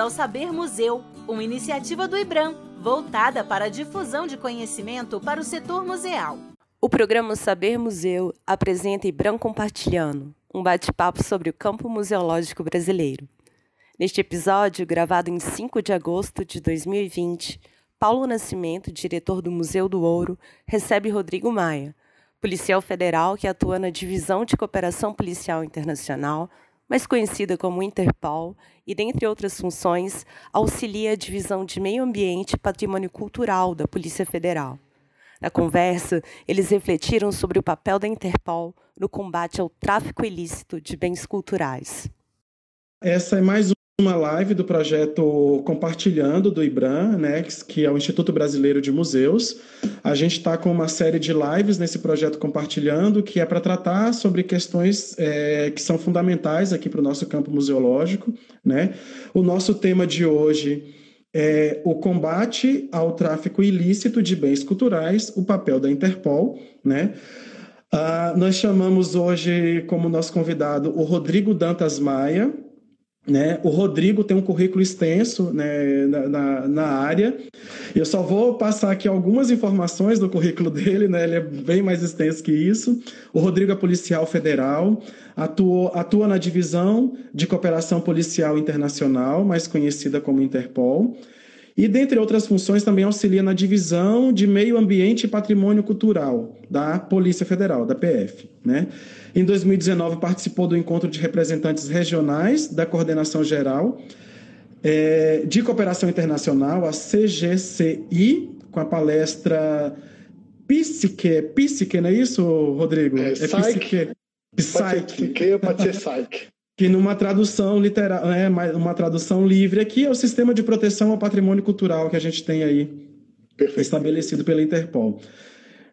ao Saber Museu, uma iniciativa do IBRAM, voltada para a difusão de conhecimento para o setor museal. O programa Saber Museu apresenta IBRAM Compartilhando, um bate-papo sobre o campo museológico brasileiro. Neste episódio, gravado em 5 de agosto de 2020, Paulo Nascimento, diretor do Museu do Ouro, recebe Rodrigo Maia, policial federal que atua na Divisão de Cooperação Policial Internacional, mais conhecida como Interpol, e, dentre outras funções, auxilia a Divisão de Meio Ambiente e Patrimônio Cultural da Polícia Federal. Na conversa, eles refletiram sobre o papel da Interpol no combate ao tráfico ilícito de bens culturais. Essa é mais uma live do projeto Compartilhando do IBRAM, né, que é o Instituto Brasileiro de Museus. A gente está com uma série de lives nesse projeto Compartilhando, que é para tratar sobre questões é, que são fundamentais aqui para o nosso campo museológico. Né? O nosso tema de hoje é o combate ao tráfico ilícito de bens culturais, o papel da Interpol. Né? Uh, nós chamamos hoje como nosso convidado o Rodrigo Dantas Maia, né? O Rodrigo tem um currículo extenso né, na, na, na, área. Eu só vou passar aqui algumas informações do currículo dele, né? ele é bem mais extenso que isso. O Rodrigo é policial federal, atuou, atua na divisão de cooperação policial internacional, mais conhecida como Interpol. E, dentre outras funções, também auxilia na divisão de meio ambiente e patrimônio cultural da Polícia Federal, da PF. Né? Em 2019, participou do encontro de representantes regionais da Coordenação Geral é, de Cooperação Internacional, a CGCI, com a palestra Psique. Psique, não é isso, Rodrigo? É, é Psique. Psique. Pode ser Psyche. Que numa tradução literal, é, uma tradução livre aqui é o sistema de proteção ao patrimônio cultural que a gente tem aí Perfeito. estabelecido pela Interpol.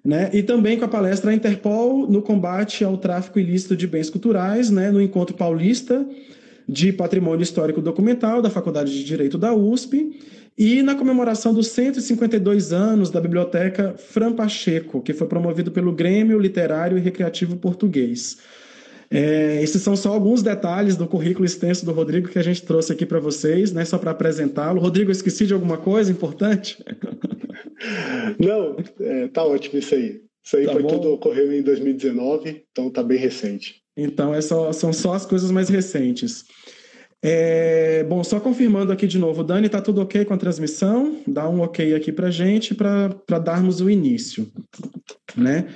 Né? E também com a palestra Interpol no combate ao tráfico ilícito de bens culturais, né? no Encontro Paulista de Patrimônio Histórico Documental da Faculdade de Direito da USP e na comemoração dos 152 anos da Biblioteca Fran Pacheco, que foi promovido pelo Grêmio Literário e Recreativo Português. É, esses são só alguns detalhes do currículo extenso do Rodrigo que a gente trouxe aqui para vocês, né, só para apresentá-lo. Rodrigo, eu esqueci de alguma coisa importante? Não, é, tá ótimo isso aí. Isso aí tá foi bom. tudo ocorreu em 2019, então tá bem recente. Então é só, são só as coisas mais recentes. É, bom, só confirmando aqui de novo, Dani, tá tudo ok com a transmissão? Dá um ok aqui para gente para darmos o início, né?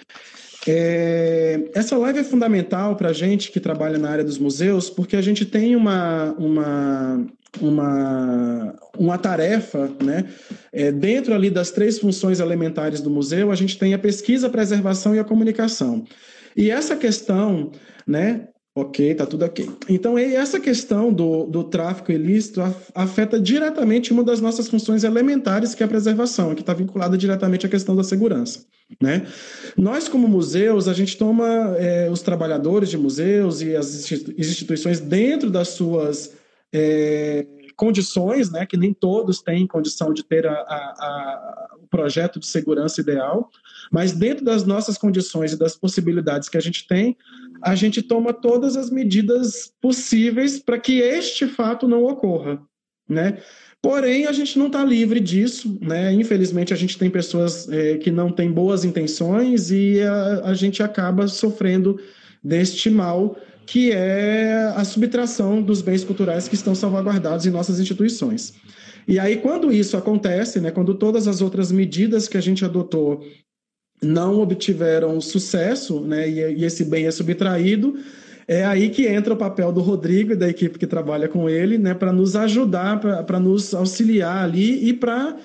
É, essa live é fundamental para a gente que trabalha na área dos museus, porque a gente tem uma, uma, uma, uma tarefa, né? É, dentro ali das três funções elementares do museu, a gente tem a pesquisa, a preservação e a comunicação. E essa questão, né? Ok, tá tudo ok. Então, essa questão do, do tráfico ilícito afeta diretamente uma das nossas funções elementares, que é a preservação, que está vinculada diretamente à questão da segurança. Né? Nós, como museus, a gente toma é, os trabalhadores de museus e as instituições dentro das suas é, condições, né, que nem todos têm condição de ter a, a, a, o projeto de segurança ideal, mas dentro das nossas condições e das possibilidades que a gente tem, a gente toma todas as medidas possíveis para que este fato não ocorra, né? Porém, a gente não está livre disso, né? Infelizmente, a gente tem pessoas é, que não têm boas intenções e a, a gente acaba sofrendo deste mal que é a subtração dos bens culturais que estão salvaguardados em nossas instituições. E aí, quando isso acontece, né, quando todas as outras medidas que a gente adotou não obtiveram sucesso, né, e, e esse bem é subtraído, é aí que entra o papel do Rodrigo e da equipe que trabalha com ele, né, para nos ajudar, para nos auxiliar ali e para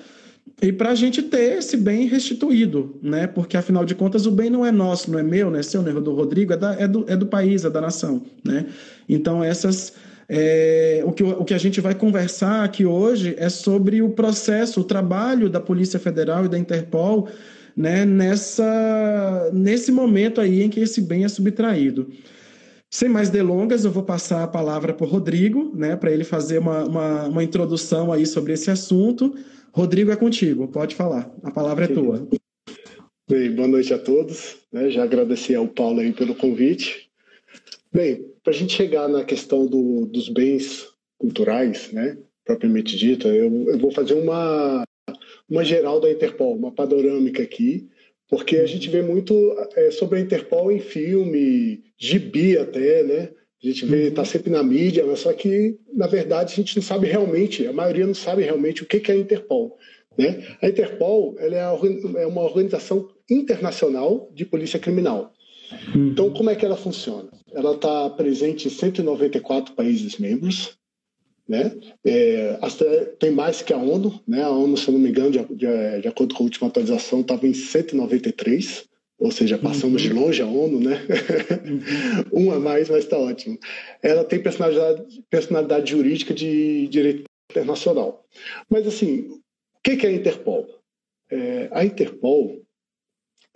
e para a gente ter esse bem restituído, né? Porque afinal de contas o bem não é nosso, não é meu, não é seu, não é do Rodrigo, é, da, é, do, é do país, é da nação, né? Então essas é, o, que, o que a gente vai conversar aqui hoje é sobre o processo, o trabalho da Polícia Federal e da Interpol, né? Nessa nesse momento aí em que esse bem é subtraído. Sem mais delongas, eu vou passar a palavra para o Rodrigo, né? Para ele fazer uma, uma, uma introdução aí sobre esse assunto. Rodrigo, é contigo, pode falar, a palavra é tua. Bem, boa noite a todos. Né? Já agradecer ao Paulo aí pelo convite. Bem, para a gente chegar na questão do, dos bens culturais, né? propriamente dita. Eu, eu vou fazer uma, uma geral da Interpol, uma panorâmica aqui, porque a gente vê muito é, sobre a Interpol em filme, gibi até, né? A gente vê, está uhum. sempre na mídia, mas só que, na verdade, a gente não sabe realmente, a maioria não sabe realmente o que é a Interpol. Né? A Interpol é, é uma organização internacional de polícia criminal. Uhum. Então, como é que ela funciona? Ela está presente em 194 países membros, né? É, tem mais que a ONU, né? A ONU, se não me engano, de, de, de acordo com a última atualização, estava em 193, ou seja, passamos uhum. de longe a ONU, né? Uhum. um a mais, mas está ótimo. Ela tem personalidade, personalidade jurídica de direito internacional. Mas, assim, o que é a Interpol? É, a Interpol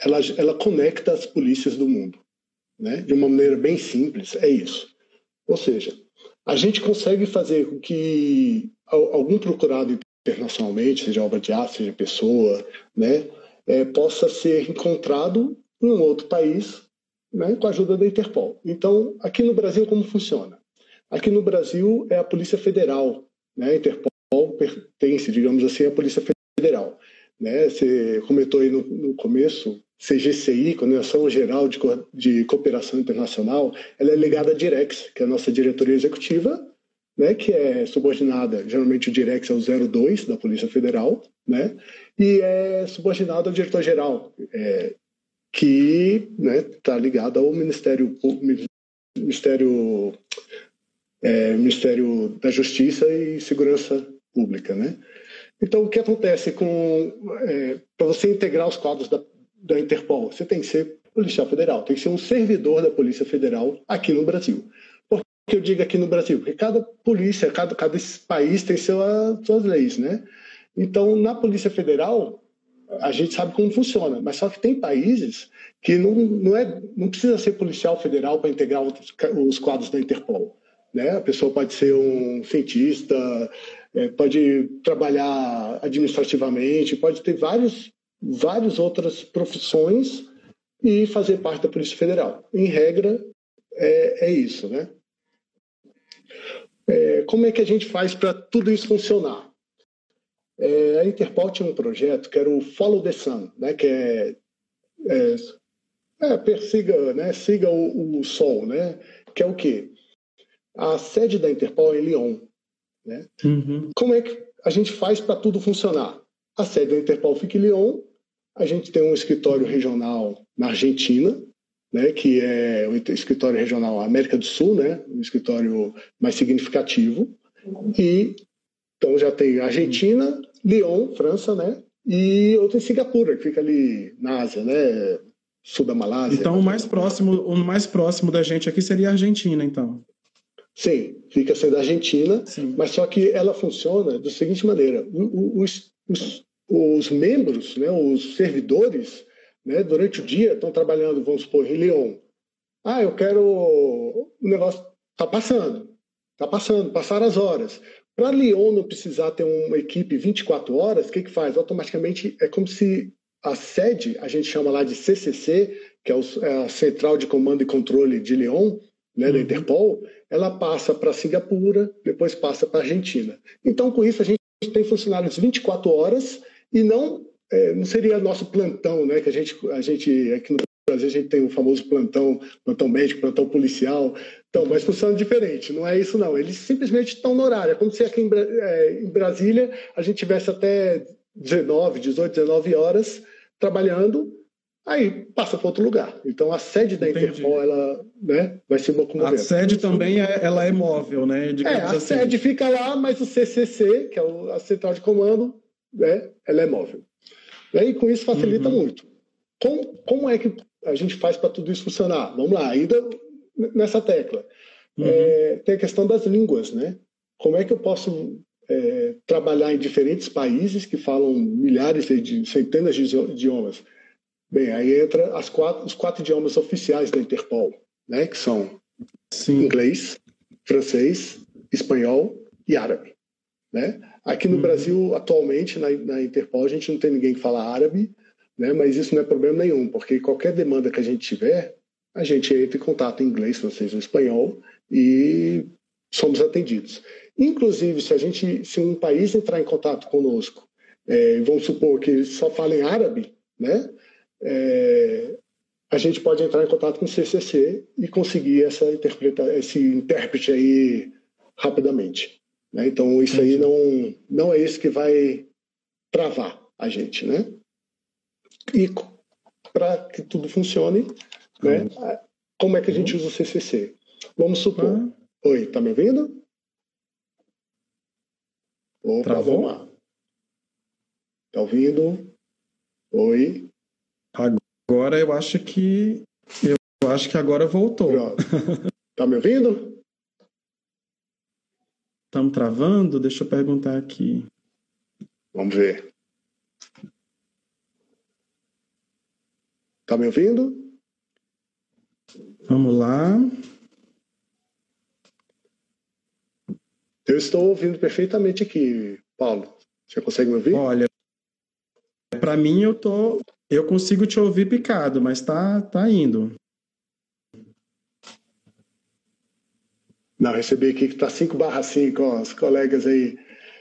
ela, ela conecta as polícias do mundo, né? De uma maneira bem simples, é isso. Ou seja, a gente consegue fazer com que algum procurado internacionalmente, seja obra de arte, seja pessoa, né, é, possa ser encontrado em um outro país né, com a ajuda da Interpol. Então, aqui no Brasil, como funciona? Aqui no Brasil é a Polícia Federal, né? A Interpol pertence, digamos assim, à Polícia Federal. Né? Você comentou aí no, no começo CGCI, Coordenação Geral de, Co de Cooperação Internacional, ela é ligada à Direx, que é a nossa diretoria executiva, né, que é subordinada, geralmente o Direx é o 02 da Polícia Federal, né, e é subordinada ao diretor-geral, é, que está né, ligado ao Ministério, Ministério, é, Ministério da Justiça e Segurança Pública. Né? Então, o que acontece com. É, Para você integrar os quadros da, da Interpol, você tem que ser policial federal, tem que ser um servidor da Polícia Federal aqui no Brasil. Por que eu digo aqui no Brasil? Porque cada polícia, cada, cada país tem sua, suas leis, né? Então, na Polícia Federal, a gente sabe como funciona, mas só que tem países que não, não, é, não precisa ser policial federal para integrar os quadros da Interpol. Né? A pessoa pode ser um cientista, é, pode trabalhar administrativamente, pode ter vários várias outras profissões e fazer parte da Polícia Federal. Em regra, é, é isso, né? É, como é que a gente faz para tudo isso funcionar? É, a Interpol tinha um projeto que era o Follow the Sun, né? Que é, é, é persiga, né? Siga o, o, Sol, né? Que é o quê? A sede da Interpol é em Lyon, né? Uhum. Como é que a gente faz para tudo funcionar? A sede da Interpol fica em Lyon a gente tem um escritório regional na Argentina, né, que é o escritório regional América do Sul, né, um escritório mais significativo. E então já tem Argentina, Lyon, França, né, e outro em Singapura, que fica ali na Ásia, né, sul da Malásia. Então o mais próximo, o mais próximo da gente aqui seria a Argentina, então. Sim, fica sendo a Argentina, Sim. mas só que ela funciona da seguinte maneira: os, os, os membros, né, os servidores, né, durante o dia estão trabalhando, vamos supor, em Lyon. Ah, eu quero. O negócio está passando, está passando, passaram as horas. Para Lyon não precisar ter uma equipe 24 horas, o que, que faz? Automaticamente é como se a sede, a gente chama lá de CCC, que é, é a Central de Comando e Controle de Lyon, né, da uhum. Interpol, ela passa para Singapura, depois passa para Argentina. Então, com isso, a gente tem funcionários 24 horas e não é, não seria nosso plantão, né? Que a gente a gente aqui no Brasil a gente tem o famoso plantão, plantão médico, plantão policial, então, mas funciona diferente. Não é isso não. Eles simplesmente estão no horário. É como se aqui em, é, em Brasília a gente tivesse até 19, 18, 19 horas trabalhando aí passa para outro lugar. Então a sede da Entendi. Interpol ela, né, vai se locomover. A sede também é, ela é móvel, né? É, a assim. sede fica lá, mas o CCC, que é a central de comando, né, ela é móvel. E com isso facilita uhum. muito. Como, como é que a gente faz para tudo isso funcionar? Vamos lá, ainda nessa tecla. Uhum. É, tem a questão das línguas, né? Como é que eu posso é, trabalhar em diferentes países que falam milhares de centenas de idiomas? Bem, aí entra as quatro, os quatro idiomas oficiais da Interpol, né? Que são Sim. inglês, francês, espanhol e árabe, né? Aqui no uhum. Brasil, atualmente, na, na, Interpol, a gente não tem ninguém que fala árabe, né? mas isso não é problema nenhum, porque qualquer demanda que a gente tiver, a gente entra em contato em inglês, francês ou espanhol e somos atendidos. Inclusive, se a gente, se um país entrar em contato conosco, é, vamos supor que só fala em árabe, né? É, a gente pode entrar em contato com o CCC e conseguir essa interpreta, esse intérprete aí rapidamente. Né? Então, isso aí não, não é isso que vai travar a gente, né? E para que tudo funcione, né? Como é que a gente usa o CCC? Vamos supor. Oi, tá me ouvindo? Opa, Travou? vamos lá. Tá ouvindo? Oi? Agora eu acho que eu acho que agora voltou. Tá me ouvindo? Estamos travando? Deixa eu perguntar aqui. Vamos ver. Tá me ouvindo? Vamos lá. Eu estou ouvindo perfeitamente aqui, Paulo. Você consegue me ouvir? Olha, para mim eu tô, eu consigo te ouvir picado, mas tá, tá indo. Não, recebi aqui que está 5 barra 5, os colegas aí.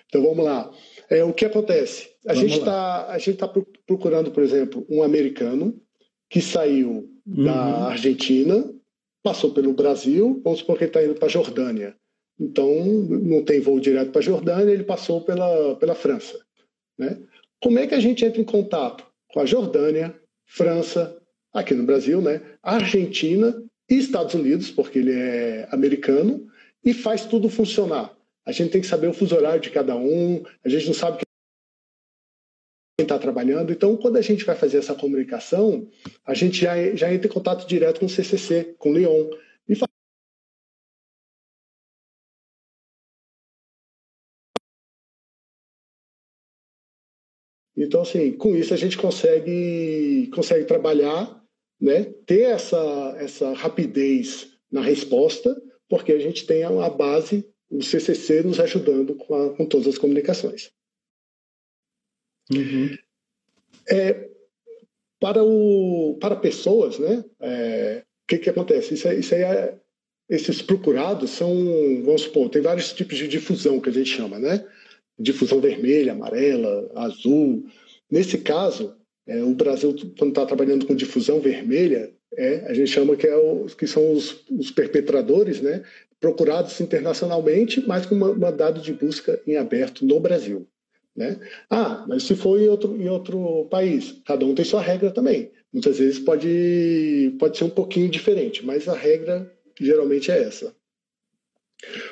Então vamos lá. É, o que acontece? A vamos gente está tá procurando, por exemplo, um americano que saiu uhum. da Argentina, passou pelo Brasil, vamos supor que ele está indo para a Jordânia. Então, não tem voo direto para a Jordânia, ele passou pela, pela França. Né? Como é que a gente entra em contato com a Jordânia, França, aqui no Brasil, né? Argentina e Estados Unidos, porque ele é americano, e faz tudo funcionar. A gente tem que saber o fuso horário de cada um, a gente não sabe quem está trabalhando. Então, quando a gente vai fazer essa comunicação, a gente já, já entra em contato direto com o CCC, com o Leon, e fala, Então, assim, com isso a gente consegue, consegue trabalhar, né, ter essa, essa rapidez na resposta porque a gente tem a base, o CCC nos ajudando com, a, com todas as comunicações. Uhum. É, para, o, para pessoas, né, é, o que, que acontece? Isso, isso aí é, esses procurados são, vamos supor, tem vários tipos de difusão que a gente chama, né? Difusão vermelha, amarela, azul. Nesse caso, é, o Brasil, quando está trabalhando com difusão vermelha, é, a gente chama que, é o, que são os, os, perpetradores, né, procurados internacionalmente, mas com um mandado de busca em aberto no Brasil. Né? Ah, mas se for em outro, em outro país, cada um tem sua regra também. Muitas vezes pode, pode ser um pouquinho diferente, mas a regra geralmente é essa.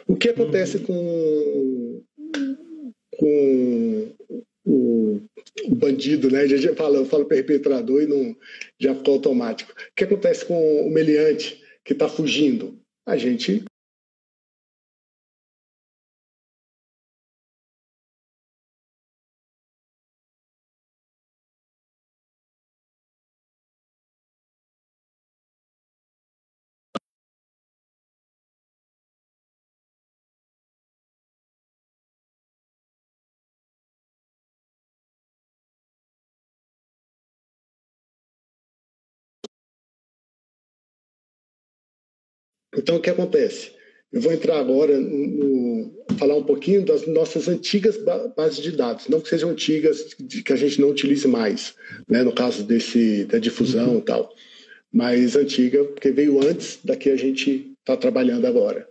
O que acontece uhum. com, com o bandido, né? Já fala, eu falo perpetrador e não já ficou automático. O que acontece com o meliante que está fugindo? A gente Então, o que acontece? Eu vou entrar agora no, falar um pouquinho das nossas antigas bases de dados, não que sejam antigas, que a gente não utilize mais, né, no caso desse da difusão uhum. e tal, mas antiga porque veio antes da que a gente está trabalhando agora.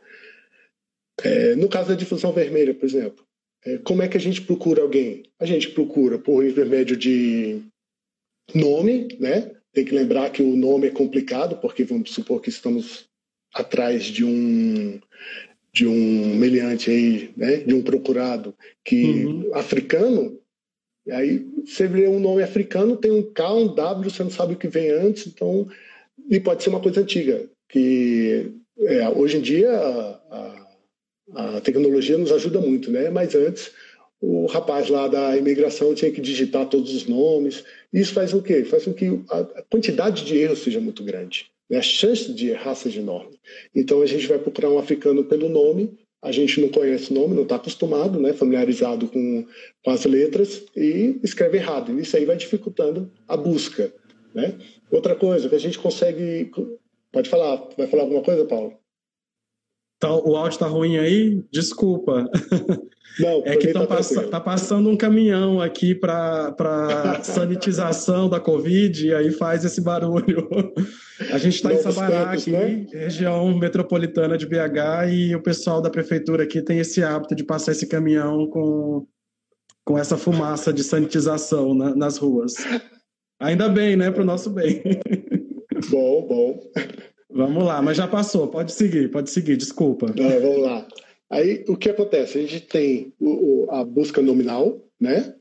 É, no caso da difusão vermelha, por exemplo, é, como é que a gente procura alguém? A gente procura por intermédio de nome, né? Tem que lembrar que o nome é complicado, porque vamos supor que estamos atrás de um de um meliante aí, né, de um procurado que uhum. africano, aí você vê um nome africano, tem um K, um W, você não sabe o que vem antes, então e pode ser uma coisa antiga que é, hoje em dia a, a, a, tecnologia nos ajuda muito, né? Mas antes o rapaz lá da imigração tinha que digitar todos os nomes. Isso faz o quê? Faz com que a quantidade de erros seja muito grande a chance de errar seja enorme. Então a gente vai procurar um africano pelo nome, a gente não conhece o nome, não está acostumado, né, familiarizado com, com as letras e escreve errado. Isso aí vai dificultando a busca. Né? Outra coisa que a gente consegue. Pode falar, vai falar alguma coisa, Paulo? Tá, o áudio está ruim aí? Desculpa. Não, é que tá, pass tá, passando um caminhão aqui para sanitização da Covid e aí faz esse barulho. A gente está em Sabará, aqui, né? região metropolitana de BH, e o pessoal da prefeitura aqui tem esse hábito de passar esse caminhão com, com essa fumaça de sanitização na, nas ruas. Ainda bem, né? Para o nosso bem. Bom, bom. Vamos lá, mas já passou. Pode seguir, pode seguir, desculpa. Não, vamos lá. Aí o que acontece? A gente tem o, o, a busca nominal, né?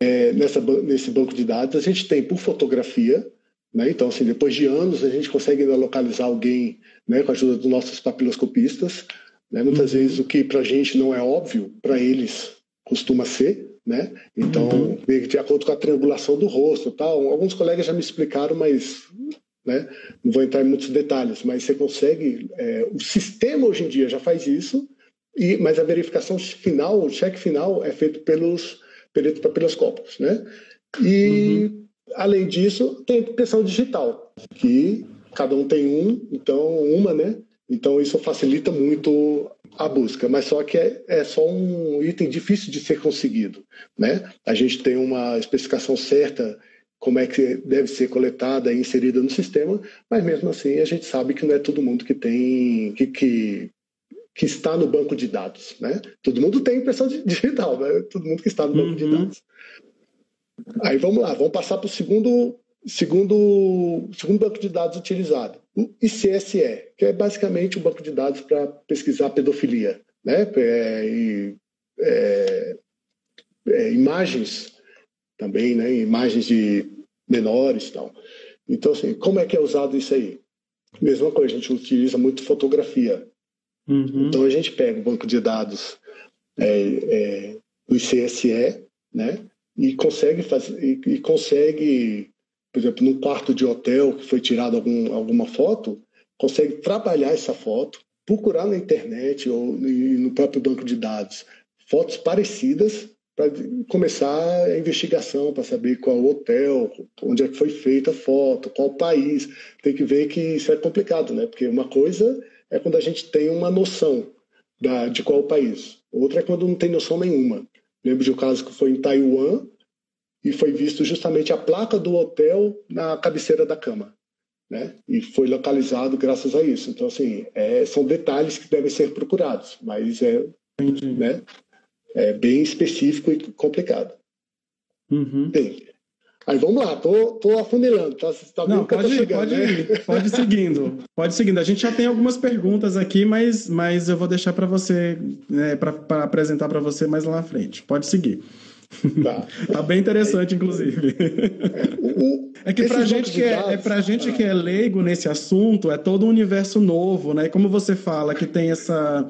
É, nessa, nesse banco de dados, a gente tem por fotografia, né? Então, assim, depois de anos, a gente consegue localizar alguém né, com a ajuda dos nossos papiloscopistas. Né? Muitas uhum. vezes o que para a gente não é óbvio, para eles costuma ser. Né? Então, uhum. de acordo com a triangulação do rosto, tal. Alguns colegas já me explicaram, mas né? Não vou entrar em muitos detalhes, mas você consegue. É, o sistema hoje em dia já faz isso, e, mas a verificação final, o cheque final, é feito pelos peritos papiloscópicos. Né? E, uhum. além disso, tem a impressão digital, que cada um tem um, então, uma, né? Então, isso facilita muito a busca, mas só que é, é, só um item difícil de ser conseguido. Né? A gente tem uma especificação certa como é que deve ser coletada e inserida no sistema, mas mesmo assim a gente sabe que não é todo mundo que tem que, que, que está no banco de dados, né? Todo mundo tem impressão digital, né? Todo mundo que está no banco uhum. de dados. Aí vamos lá, vamos passar para o segundo segundo segundo banco de dados utilizado, o ICSE, que é basicamente um banco de dados para pesquisar pedofilia, né? É, e, é, é, imagens também, né, imagens de menores e tal. Então, assim, como é que é usado isso aí? Mesma coisa, a gente utiliza muito fotografia. Uhum. Então, a gente pega o banco de dados é, é, do ICSE, né, e consegue fazer, e, e, consegue, por exemplo, num quarto de hotel que foi tirado algum, alguma foto, consegue trabalhar essa foto, procurar na internet ou no próprio banco de dados fotos parecidas para começar a investigação, para saber qual hotel, onde é que foi feita a foto, qual país. Tem que ver que isso é complicado, né? Porque uma coisa é quando a gente tem uma noção da, de qual país, outra é quando não tem noção nenhuma. Lembro de um caso que foi em Taiwan e foi visto justamente a placa do hotel na cabeceira da cama. Né? E foi localizado graças a isso. Então, assim, é, são detalhes que devem ser procurados, mas é, né? É bem específico e complicado. Uhum. Bem, aí vamos lá, tô, tô afunilando, tá, tá Não, pode, ir, chegando, pode né? pode seguindo, pode seguindo. A gente já tem algumas perguntas aqui, mas, mas eu vou deixar para você, né, para apresentar para você mais lá na frente. Pode seguir. Tá, tá bem interessante, inclusive. É, que pra gente que é, é pra gente que é leigo nesse assunto, é todo um universo novo, né? Como você fala que tem essa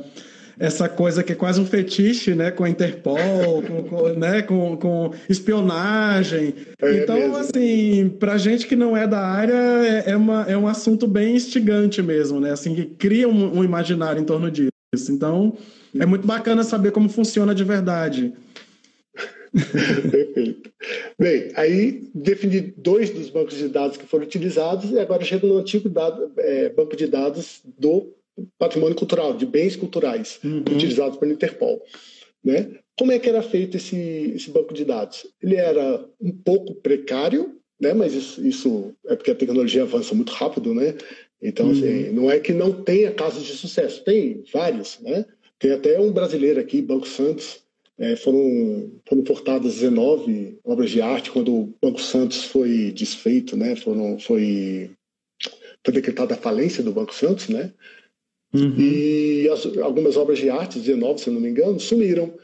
essa coisa que é quase um fetiche, né, com a Interpol, com, com, né, com, com espionagem. É então, mesmo. assim, para gente que não é da área, é, é, uma, é um assunto bem instigante mesmo, né, assim, que cria um, um imaginário em torno disso. Então, é muito bacana saber como funciona de verdade. Perfeito. Bem, aí defini dois dos bancos de dados que foram utilizados e agora chego no antigo dado, é, banco de dados do patrimônio cultural, de bens culturais, uhum. utilizados pela Interpol. Né? Como é que era feito esse, esse banco de dados? Ele era um pouco precário, né? mas isso, isso é porque a tecnologia avança muito rápido, né? Então, assim, uhum. assim, não é que não tenha casos de sucesso, tem vários, né? Tem até um brasileiro aqui, Banco Santos, é, foram, foram portadas 19 obras de arte quando o Banco Santos foi desfeito, né? Foram, foi, foi decretada a falência do Banco Santos, né? Uhum. E as, algumas obras de arte, 19, se não me engano, sumiram.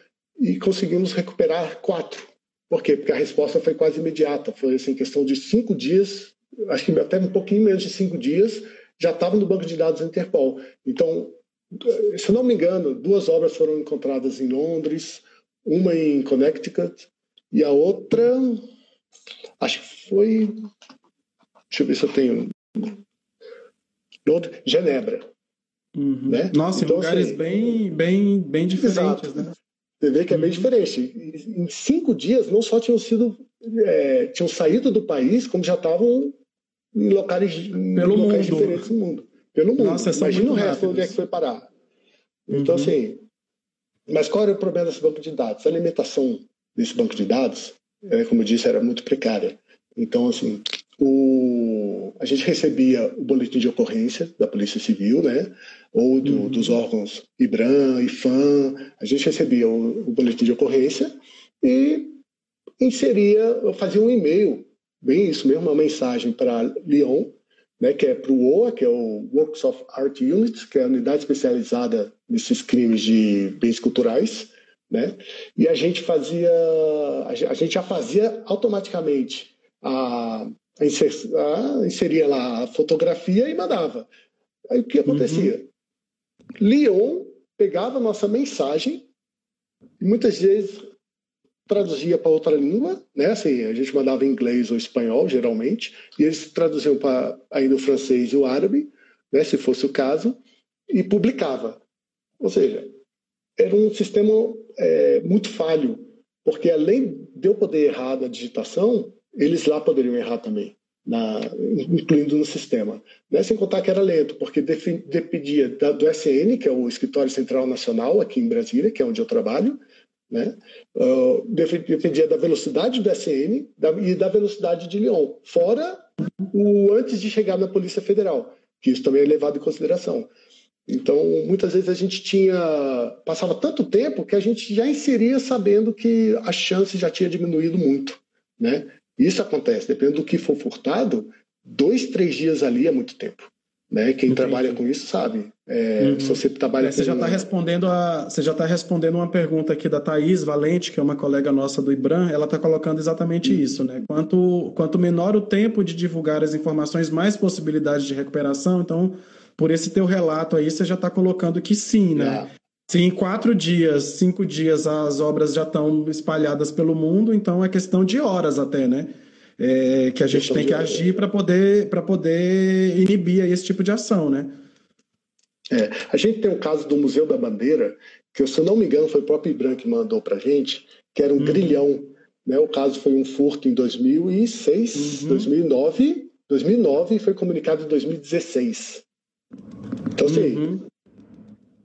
E conseguimos recuperar quatro. Por quê? Porque a resposta foi quase imediata. Foi assim, questão de cinco dias, acho que até um pouquinho menos de cinco dias, já estavam no banco de dados da Interpol. Então, se não me engano, duas obras foram encontradas em Londres, uma em Connecticut e a outra, acho que foi. Deixa eu ver se eu tenho. Genebra. Uhum. Né? Nossa, então, em lugares assim, bem, bem, bem diferentes, exato. né? Você vê que é bem uhum. diferente. Em cinco dias, não só tinham sido, é, tinham saído do país, como já estavam em locais, Pelo em locais diferentes do mundo. Pelo mundo. Nossa, Imagina o resto onde é que foi parar. Então, uhum. assim, mas qual era o problema desse banco de dados? A alimentação desse banco de dados, é, como eu disse, era muito precária. Então, assim, o, a gente recebia o boletim de ocorrência da Polícia Civil, né? Ou do, uhum. dos órgãos IBRAM, IFAM, a gente recebia o, o boletim de ocorrência e inseria, fazia um e-mail, bem isso mesmo, uma mensagem para Lyon, né, que é para o OA, que é o Works of Art Unit, que é a unidade especializada nesses crimes de bens culturais, né? E a gente fazia, a gente já fazia automaticamente a inseria lá a fotografia e mandava. Aí o que acontecia? Uhum. Leon pegava a nossa mensagem e muitas vezes traduzia para outra língua, né? Assim, a gente mandava em inglês ou espanhol, geralmente, e eles traduziam para ainda o francês e o árabe, né? Se fosse o caso, e publicava. Ou seja, era um sistema é, muito falho, porque além de eu poder errar na digitação, eles lá poderiam errar também, na, incluindo no sistema. Né? Sem contar que era lento, porque dependia do SN, que é o Escritório Central Nacional, aqui em Brasília, que é onde eu trabalho, né? Uh, dependia da velocidade do SN da, e da velocidade de Lyon, fora o antes de chegar na Polícia Federal, que isso também é levado em consideração. Então, muitas vezes a gente tinha passava tanto tempo que a gente já inseria sabendo que a chance já tinha diminuído muito, né? Isso acontece, dependendo do que for furtado, dois, três dias ali é muito tempo. Né? Quem Entendi. trabalha com isso sabe. É, uhum. Se você trabalha você já está respondendo a Você já está respondendo uma pergunta aqui da Thaís Valente, que é uma colega nossa do IBRAM, ela está colocando exatamente uhum. isso, né? Quanto, quanto menor o tempo de divulgar as informações, mais possibilidade de recuperação. Então, por esse teu relato aí, você já está colocando que sim, né? Se em quatro dias, cinco dias as obras já estão espalhadas pelo mundo, então é questão de horas até, né? é, que a gente tem que agir para poder, poder inibir esse tipo de ação, né? É, a gente tem um caso do Museu da Bandeira, que se eu não me engano foi o próprio Ibran que mandou para a gente, que era um uhum. grilhão. Né? O caso foi um furto em 2006, uhum. 2009, 2009 e foi comunicado em 2016. Então, assim, uhum.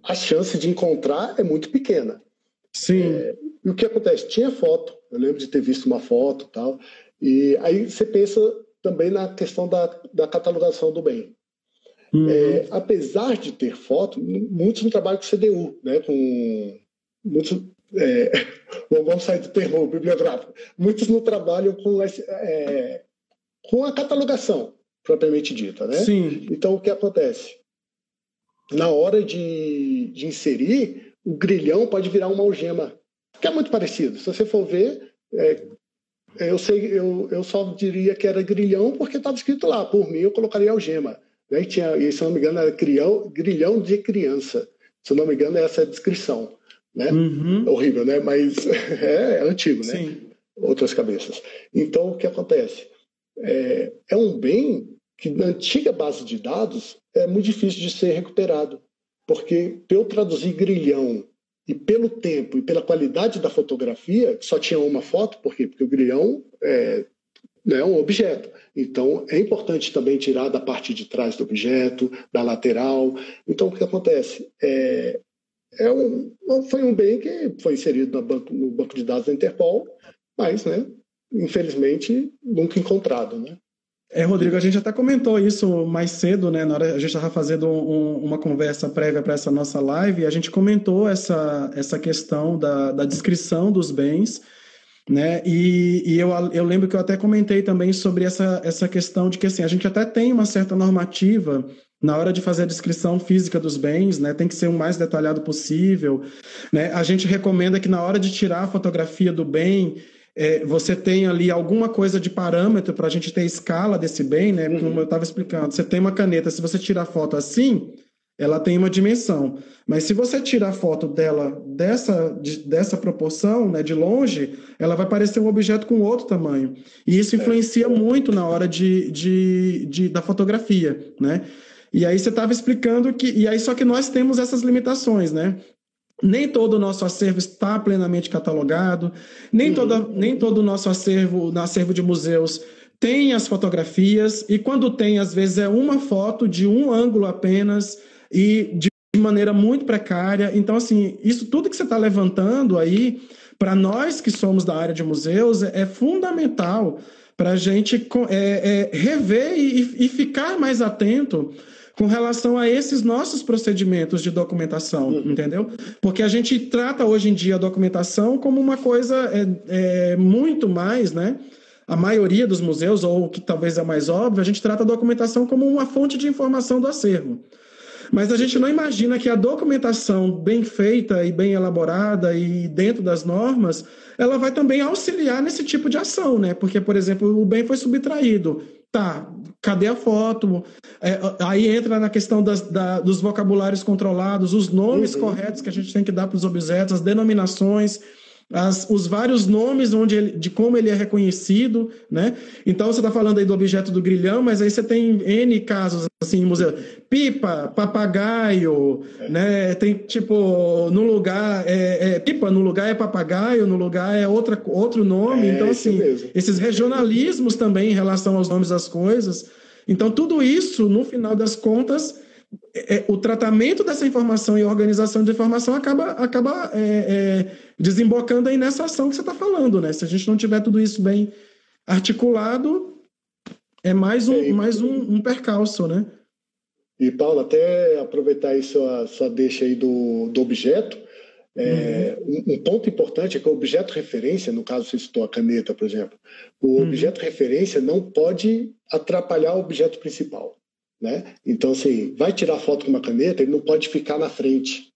A chance de encontrar é muito pequena. Sim. É, e o que acontece? Tinha foto, eu lembro de ter visto uma foto tal. E aí você pensa também na questão da, da catalogação do bem. Uhum. É, apesar de ter foto, muitos não trabalham com CDU, né? Com muitos, é, vamos sair do termo bibliográfico. Muitos não trabalham com, é, com a catalogação propriamente dita, né? Sim. Então o que acontece? Na hora de, de inserir, o grilhão pode virar uma algema, que é muito parecido. Se você for ver, é, eu sei, eu, eu só diria que era grilhão porque estava escrito lá. Por mim, eu colocaria algema. Né? E, tinha, e se não me engano, era grilhão, grilhão de criança. Se não me engano, essa é a descrição. Né? Uhum. É horrível, né? Mas é, é antigo, né? Sim. Outras cabeças. Então, o que acontece? É, é um bem que na antiga base de dados é muito difícil de ser recuperado. Porque eu traduzir grilhão e pelo tempo e pela qualidade da fotografia, só tinha uma foto, por quê? Porque o grilhão é, é um objeto. Então, é importante também tirar da parte de trás do objeto, da lateral. Então, o que acontece? É, é um, foi um bem que foi inserido no banco, no banco de dados da Interpol, mas, né, infelizmente, nunca encontrado. Né? É, Rodrigo, a gente até comentou isso mais cedo, né? Na hora a gente estava fazendo um, uma conversa prévia para essa nossa live, e a gente comentou essa, essa questão da, da descrição dos bens, né? E, e eu, eu lembro que eu até comentei também sobre essa, essa questão de que assim, a gente até tem uma certa normativa na hora de fazer a descrição física dos bens, né, tem que ser o mais detalhado possível. Né? A gente recomenda que na hora de tirar a fotografia do bem, é, você tem ali alguma coisa de parâmetro para a gente ter escala desse bem, né? Uhum. Como eu estava explicando, você tem uma caneta, se você tirar a foto assim, ela tem uma dimensão. Mas se você tirar a foto dela dessa, de, dessa proporção, né, de longe, ela vai parecer um objeto com outro tamanho. E isso influencia é. muito na hora de, de, de, da fotografia, né? E aí você estava explicando que. E aí, só que nós temos essas limitações, né? Nem todo o nosso acervo está plenamente catalogado, nem, uhum. toda, nem todo o nosso acervo, no acervo de museus, tem as fotografias, e quando tem, às vezes é uma foto de um ângulo apenas, e maneira muito precária. Então, assim, isso tudo que você está levantando aí, para nós que somos da área de museus, é, fundamental para a gente é, é, rever e, e, ficar mais atento com relação a esses nossos procedimentos de documentação, uhum. entendeu? Porque a gente trata hoje em dia a documentação como uma coisa é, é, muito mais, né? A maioria dos museus, ou o que talvez é mais óbvio, a gente trata a documentação como uma fonte de informação do acervo. Mas a gente não imagina que a documentação bem feita e bem elaborada e dentro das normas, ela vai também auxiliar nesse tipo de ação, né? Porque, por exemplo, o bem foi subtraído. Tá, cadê a foto? É, aí entra na questão das, da, dos vocabulários controlados, os nomes uhum. corretos que a gente tem que dar para os objetos, as denominações as, os vários nomes onde ele, de como ele é reconhecido, né? Então você está falando aí do objeto do grilhão, mas aí você tem N casos assim, museu. Pipa, papagaio, é. né? Tem tipo, no lugar, é, é, pipa no lugar é papagaio, no lugar é outra, outro nome. É, então, assim, esses regionalismos também em relação aos nomes das coisas. Então, tudo isso, no final das contas, é, é, o tratamento dessa informação e a organização de informação acaba, acaba é, é, desembocando aí nessa ação que você está falando, né? Se a gente não tiver tudo isso bem articulado, é mais um, é, mais um, um percalço, né? E, Paulo, até aproveitar aí sua, sua deixa aí do, do objeto, é, uhum. um, um, ponto importante é que o objeto referência, no caso você citou a caneta, por exemplo, o uhum. objeto referência não pode atrapalhar o objeto principal. Né? Então, assim, vai tirar foto com uma caneta, ele não pode ficar na frente.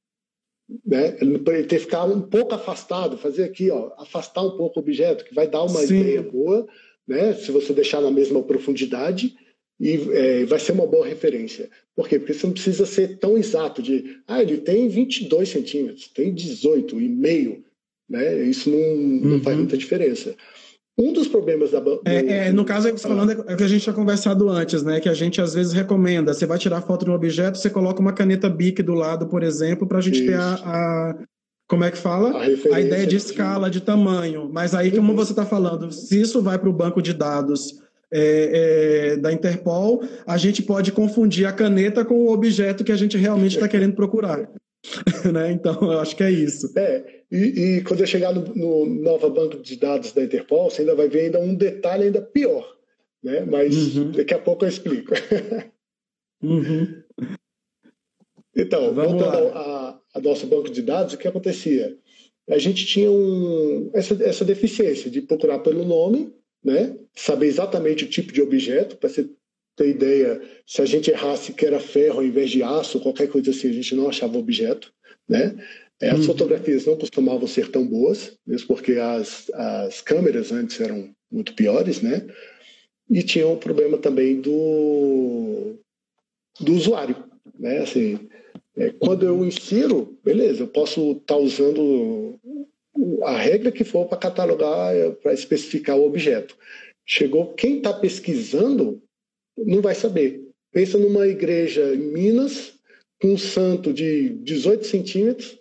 Né? Ele tem que ficar um pouco afastado, fazer aqui, ó, afastar um pouco o objeto, que vai dar uma Sim. ideia boa, né? se você deixar na mesma profundidade, e é, vai ser uma boa referência. Por quê? Porque você não precisa ser tão exato de, ah, ele tem 22 centímetros, tem 18 e meio, né? Isso não, não uhum. faz muita diferença. Um dos problemas da. É, é, no caso é tá falando é que a gente tinha conversado antes, né? Que a gente às vezes recomenda. Você vai tirar foto de um objeto, você coloca uma caneta BIC do lado, por exemplo, para a gente Isso. ter a, a, Como é que fala? A, a ideia de escala, de tamanho. Mas aí, como você está falando, se isso vai para o banco de dados é, é, da Interpol, a gente pode confundir a caneta com o objeto que a gente realmente está querendo procurar. né? Então, eu acho que é isso. É, e, e quando eu chegar no, no nova banco de dados da Interpol, você ainda vai ver ainda um detalhe ainda pior, né? Mas uhum. daqui a pouco eu explico. uhum. Então, Vamos voltando ao, a, nosso banco de dados, o que acontecia? A gente tinha um, essa, essa deficiência de procurar pelo nome, né? saber exatamente o tipo de objeto, para você ter ideia, se a gente errasse que era ferro ao invés de aço, qualquer coisa assim, a gente não achava objeto. Né? É, as uhum. fotografias não costumavam ser tão boas, mesmo porque as, as câmeras antes eram muito piores, né? E tinha o um problema também do, do usuário, né? Assim, é, quando eu insiro, beleza, eu posso estar tá usando a regra que for para catalogar, para especificar o objeto. Chegou quem está pesquisando, não vai saber. Pensa numa igreja em Minas, com um santo de 18 centímetros,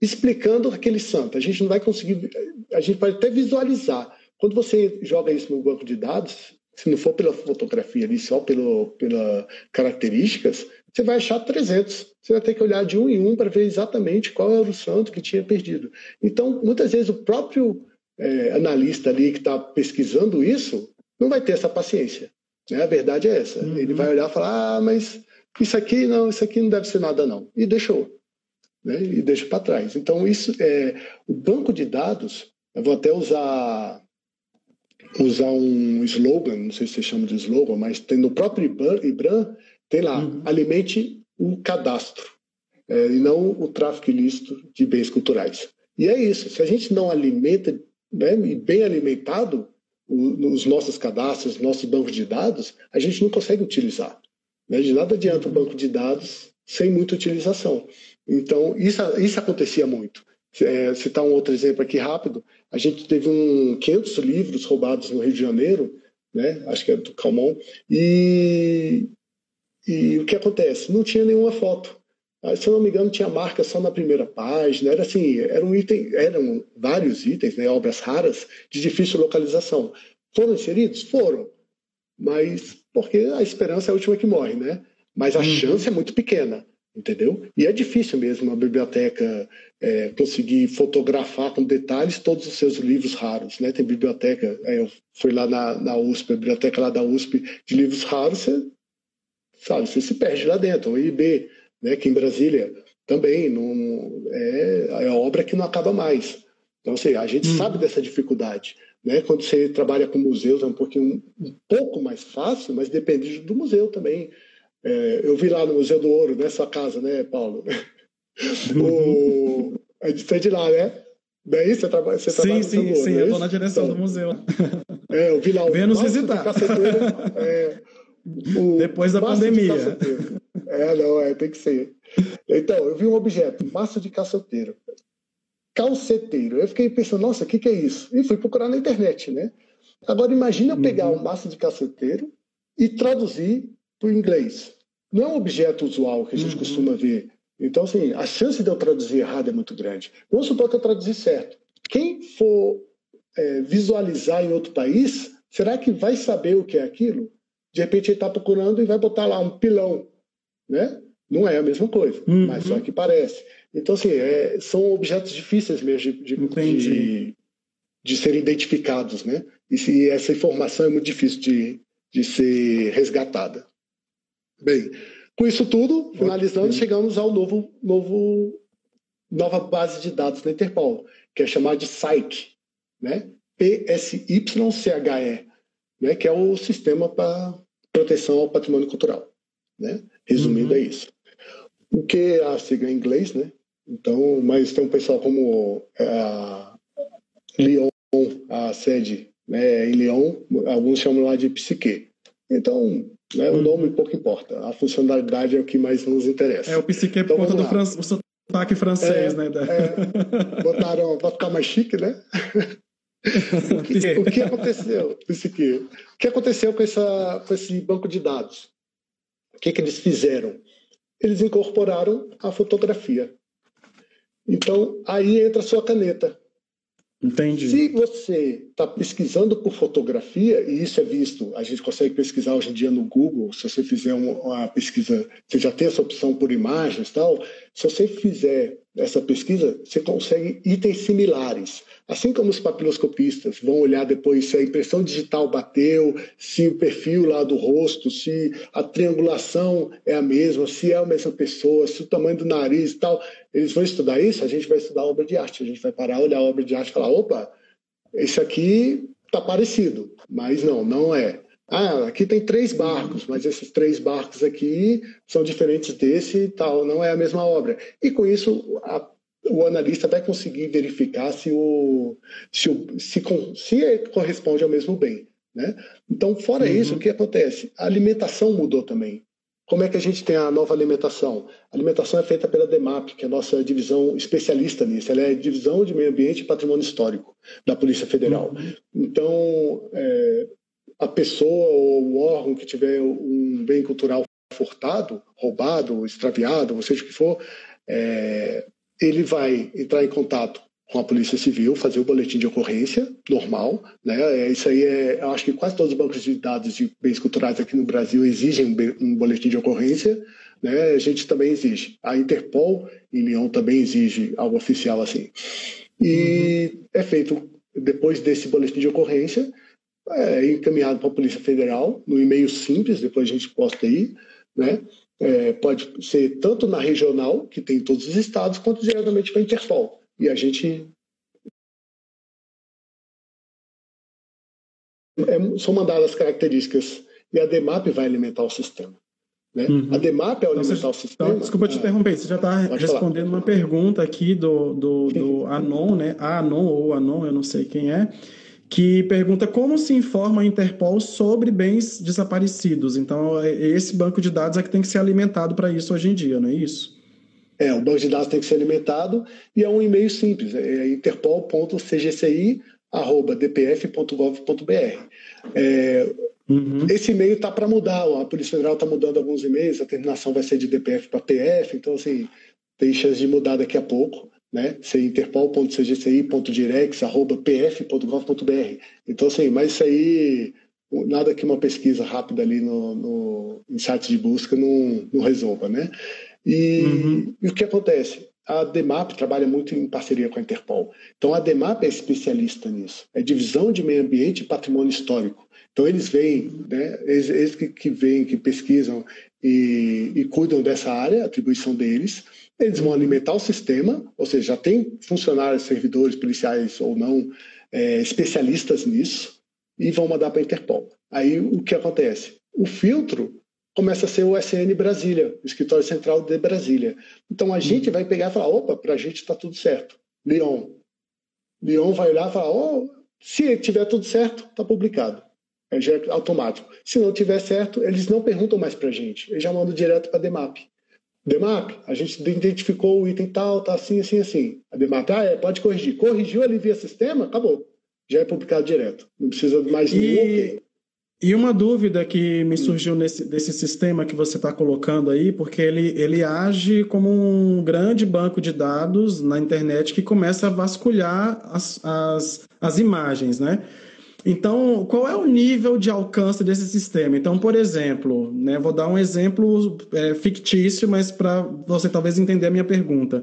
explicando aquele santo. A gente não vai conseguir, a gente pode até visualizar. Quando você joga isso no banco de dados, se não for pela fotografia ali, só pelo, pelas características, você vai achar 300. Você vai ter que olhar de um em um para ver exatamente qual era o santo que tinha perdido. Então, muitas vezes, o próprio é, analista ali que está pesquisando isso não vai ter essa paciência. Né? A verdade é essa. Uhum. Ele vai olhar e falar: ah, mas isso aqui não, isso aqui não deve ser nada, não. E deixou né, e deixa para trás. Então, isso é o banco de dados. Eu vou até usar usar um slogan, não sei se você chama de slogan, mas tem no próprio IBRAM, tem lá, uhum. alimente o cadastro, é, e não o tráfico ilícito de bens culturais. E é isso, se a gente não alimenta, né, e bem alimentado, os nossos cadastros, os nossos bancos de dados, a gente não consegue utilizar. Né? De nada adianta o banco de dados sem muita utilização. Então, isso, isso acontecia muito. É, citar um outro exemplo aqui rápido, a gente teve um 500 livros roubados no Rio de Janeiro, né? acho que é do Calmon, e, e o que acontece? Não tinha nenhuma foto. Ah, se eu não me engano, tinha marca só na primeira página, era assim, era um item, eram vários itens, né, obras raras, de difícil localização. Foram inseridos? Foram. Mas porque a esperança é a última que morre, né? Mas a uhum. chance é muito pequena. entendeu? E é difícil mesmo a biblioteca é, conseguir fotografar com detalhes todos os seus livros raros, né? Tem biblioteca, é, eu fui lá na, na USP, a biblioteca lá da USP de livros raros, você, sabe, você se perde lá dentro. O IB, né, que em Brasília também não, é, é obra que não acaba mais. Então, assim, a gente hum. sabe dessa dificuldade. Né? Quando você trabalha com museus é um pouquinho um pouco mais fácil, mas depende do museu também. É, eu vi lá no Museu do Ouro, né? Sua casa, né, Paulo? o, a gente é de lá, né? Daí você, trabalha, você sim, trabalha no Sim, sim, eu estou na direção então, do museu. É, eu vi lá o Venha nos visitar. É, o Depois da pandemia. É, não, é, tem que ser. Então, eu vi um objeto, maço de caçoteiro. Calceteiro. Eu fiquei pensando, nossa, o que, que é isso? E fui procurar na internet, né? Agora, imagina eu pegar uhum. um maço de caceteiro e traduzir para o inglês. Não é um objeto usual que a gente uhum. costuma ver. Então, assim, a chance de eu traduzir errado é muito grande. Vamos supor que eu traduzi certo. Quem for é, visualizar em outro país, será que vai saber o que é aquilo? De repente ele está procurando e vai botar lá um pilão, né? Não é a mesma coisa, uhum. mas só que parece. Então, assim, é, são objetos difíceis mesmo de, de, de, de serem identificados, né? E, se, essa informação é muito difícil de, de ser resgatada. Bem, com isso tudo, finalizando, chegamos ao novo, novo, nova base de dados da Interpol, que é chamada de PSYCHE, né? P-S-Y-C-H-E, né? que é o sistema para proteção ao patrimônio cultural. Né? Resumindo, uhum. é isso. O que é a sigla em inglês, né? Então, mas tem um pessoal como é, a Lyon, a sede né, em Lyon, alguns chamam lá de Psique. Então, né, o nome pouco importa, a funcionalidade é o que mais nos interessa. É o Psique então, por conta do fran... sotaque francês, é, né? É, botaram para ficar mais chique, né? o, que, o que aconteceu, Psique? O que aconteceu com, essa, com esse banco de dados? O que, que eles fizeram? Eles incorporaram a fotografia. Então, aí entra a sua caneta. Entendi. Se você está pesquisando por fotografia, e isso é visto, a gente consegue pesquisar hoje em dia no Google, se você fizer uma pesquisa, você já tem essa opção por imagens e tal, se você fizer essa pesquisa, você consegue itens similares. Assim como os papiloscopistas vão olhar depois se a impressão digital bateu, se o perfil lá do rosto, se a triangulação é a mesma, se é a mesma pessoa, se o tamanho do nariz e tal, eles vão estudar isso, a gente vai estudar a obra de arte. A gente vai parar, olhar a obra de arte e falar: opa, esse aqui está parecido, mas não, não é. Ah, aqui tem três barcos, mas esses três barcos aqui são diferentes desse e tal, não é a mesma obra. E com isso, a o analista vai conseguir verificar se, o, se, o, se, se corresponde ao mesmo bem. Né? Então, fora uhum. isso, o que acontece? A alimentação mudou também. Como é que a gente tem a nova alimentação? A alimentação é feita pela DEMAP, que é a nossa divisão especialista nisso. Ela é a divisão de meio ambiente e patrimônio histórico da Polícia Federal. Uhum. Então, é, a pessoa ou o órgão que tiver um bem cultural furtado, roubado, extraviado, ou seja o que for, é, ele vai entrar em contato com a Polícia Civil, fazer o boletim de ocorrência normal, né? É, isso aí é, eu acho que quase todos os bancos de dados de bens culturais aqui no Brasil exigem um boletim de ocorrência, né? A gente também exige. A Interpol em Lyon também exige algo oficial assim. E uhum. é feito depois desse boletim de ocorrência, é encaminhado para a Polícia Federal no e-mail simples, depois a gente posta aí, né? É, pode ser tanto na regional, que tem em todos os estados, quanto diretamente para a Interpol. E a gente. É, são mandadas as características e a DEMAP vai alimentar o sistema. Né? Uhum. A DEMAP é alimentar então, o sistema. Então, desculpa te interromper, você já está respondendo falar. uma pergunta aqui do, do, do Anon, né? A Anon ou Anon, eu não sei quem é que pergunta como se informa a Interpol sobre bens desaparecidos. Então, é, esse banco de dados é que tem que ser alimentado para isso hoje em dia, não é isso? É, o banco de dados tem que ser alimentado e é um e-mail simples, é interpol.cgci.dpf.gov.br. É, uhum. Esse e-mail está para mudar, a Polícia Federal está mudando alguns e-mails, a terminação vai ser de DPF para PF, então, assim, tem chance de mudar daqui a pouco né? Ser interpol.cgci.direx.pf.gov.br. Então, assim, mas isso aí, nada que uma pesquisa rápida ali no, no em sites de busca não, não resolva, né? E, uhum. e o que acontece? A DEMAP trabalha muito em parceria com a Interpol. Então, a DEMAP é especialista nisso. É divisão de meio ambiente e patrimônio histórico. Então, eles vêm, né, eles, eles que, que vêm, que pesquisam e, e cuidam dessa área, a atribuição deles. Eles vão alimentar o sistema, ou seja, já tem funcionários, servidores, policiais ou não, é, especialistas nisso, e vão mandar para a Interpol. Aí, o que acontece? O filtro começa a ser o SN Brasília, o Escritório Central de Brasília. Então a gente vai pegar e falar, opa, para a gente está tudo certo. Lyon. Lyon vai olhar e falar, oh, se tiver tudo certo, está publicado. É é automático. Se não tiver certo, eles não perguntam mais para a gente, eles já mandam direto para a DEMAP. DEMAP, a gente identificou o item tal, tá assim, assim, assim. A DEMAP, ah, é, pode corrigir. Corrigiu ali via sistema, acabou. Já é publicado direto. Não precisa mais nenhum e... E uma dúvida que me surgiu nesse desse sistema que você está colocando aí, porque ele, ele age como um grande banco de dados na internet que começa a vasculhar as, as, as imagens, né? Então, qual é o nível de alcance desse sistema? Então, por exemplo, né, vou dar um exemplo é, fictício, mas para você talvez entender a minha pergunta.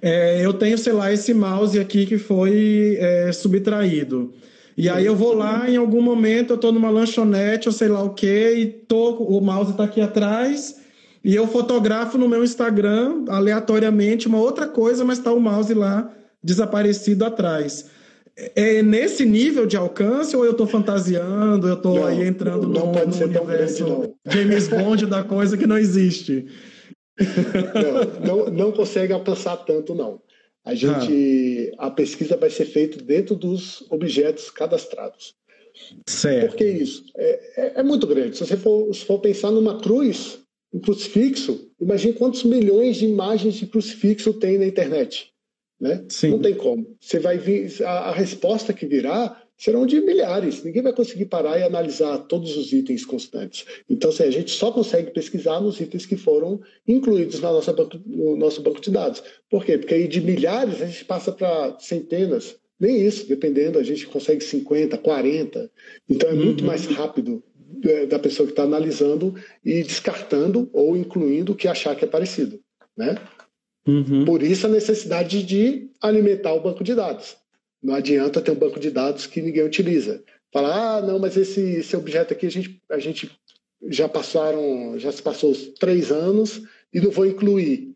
É, eu tenho, sei lá, esse mouse aqui que foi é, subtraído. E aí eu vou lá, em algum momento, eu estou numa lanchonete ou sei lá o quê, e tô, o mouse está aqui atrás, e eu fotografo no meu Instagram, aleatoriamente, uma outra coisa, mas está o mouse lá desaparecido atrás. É nesse nível de alcance ou eu estou fantasiando, eu estou aí entrando não, no, pode no ser universo grande, James Bond da coisa que não existe? Não, não, não consegue alcançar tanto, não. A gente, ah. a pesquisa vai ser feita dentro dos objetos cadastrados. Certo. Por que isso? É, é, é, muito grande. Se você for, se for pensar numa cruz, um crucifixo, imagine quantos milhões de imagens de crucifixo tem na internet. Né? Sim. Não tem como. Você vai vir, a, a resposta que virá serão de milhares. Ninguém vai conseguir parar e analisar todos os itens constantes. Então, assim, a gente só consegue pesquisar nos itens que foram incluídos na nossa banco, no nosso banco de dados. Por quê? Porque aí de milhares a gente passa para centenas. Nem isso, dependendo, a gente consegue 50, 40. Então é uhum. muito mais rápido é, da pessoa que está analisando e descartando ou incluindo o que achar que é parecido. Né? Uhum. Por isso a necessidade de alimentar o banco de dados. Não adianta ter um banco de dados que ninguém utiliza. Falar, ah, não, mas esse, esse objeto aqui a gente, a gente já passaram, já se passou três anos e não vou incluir.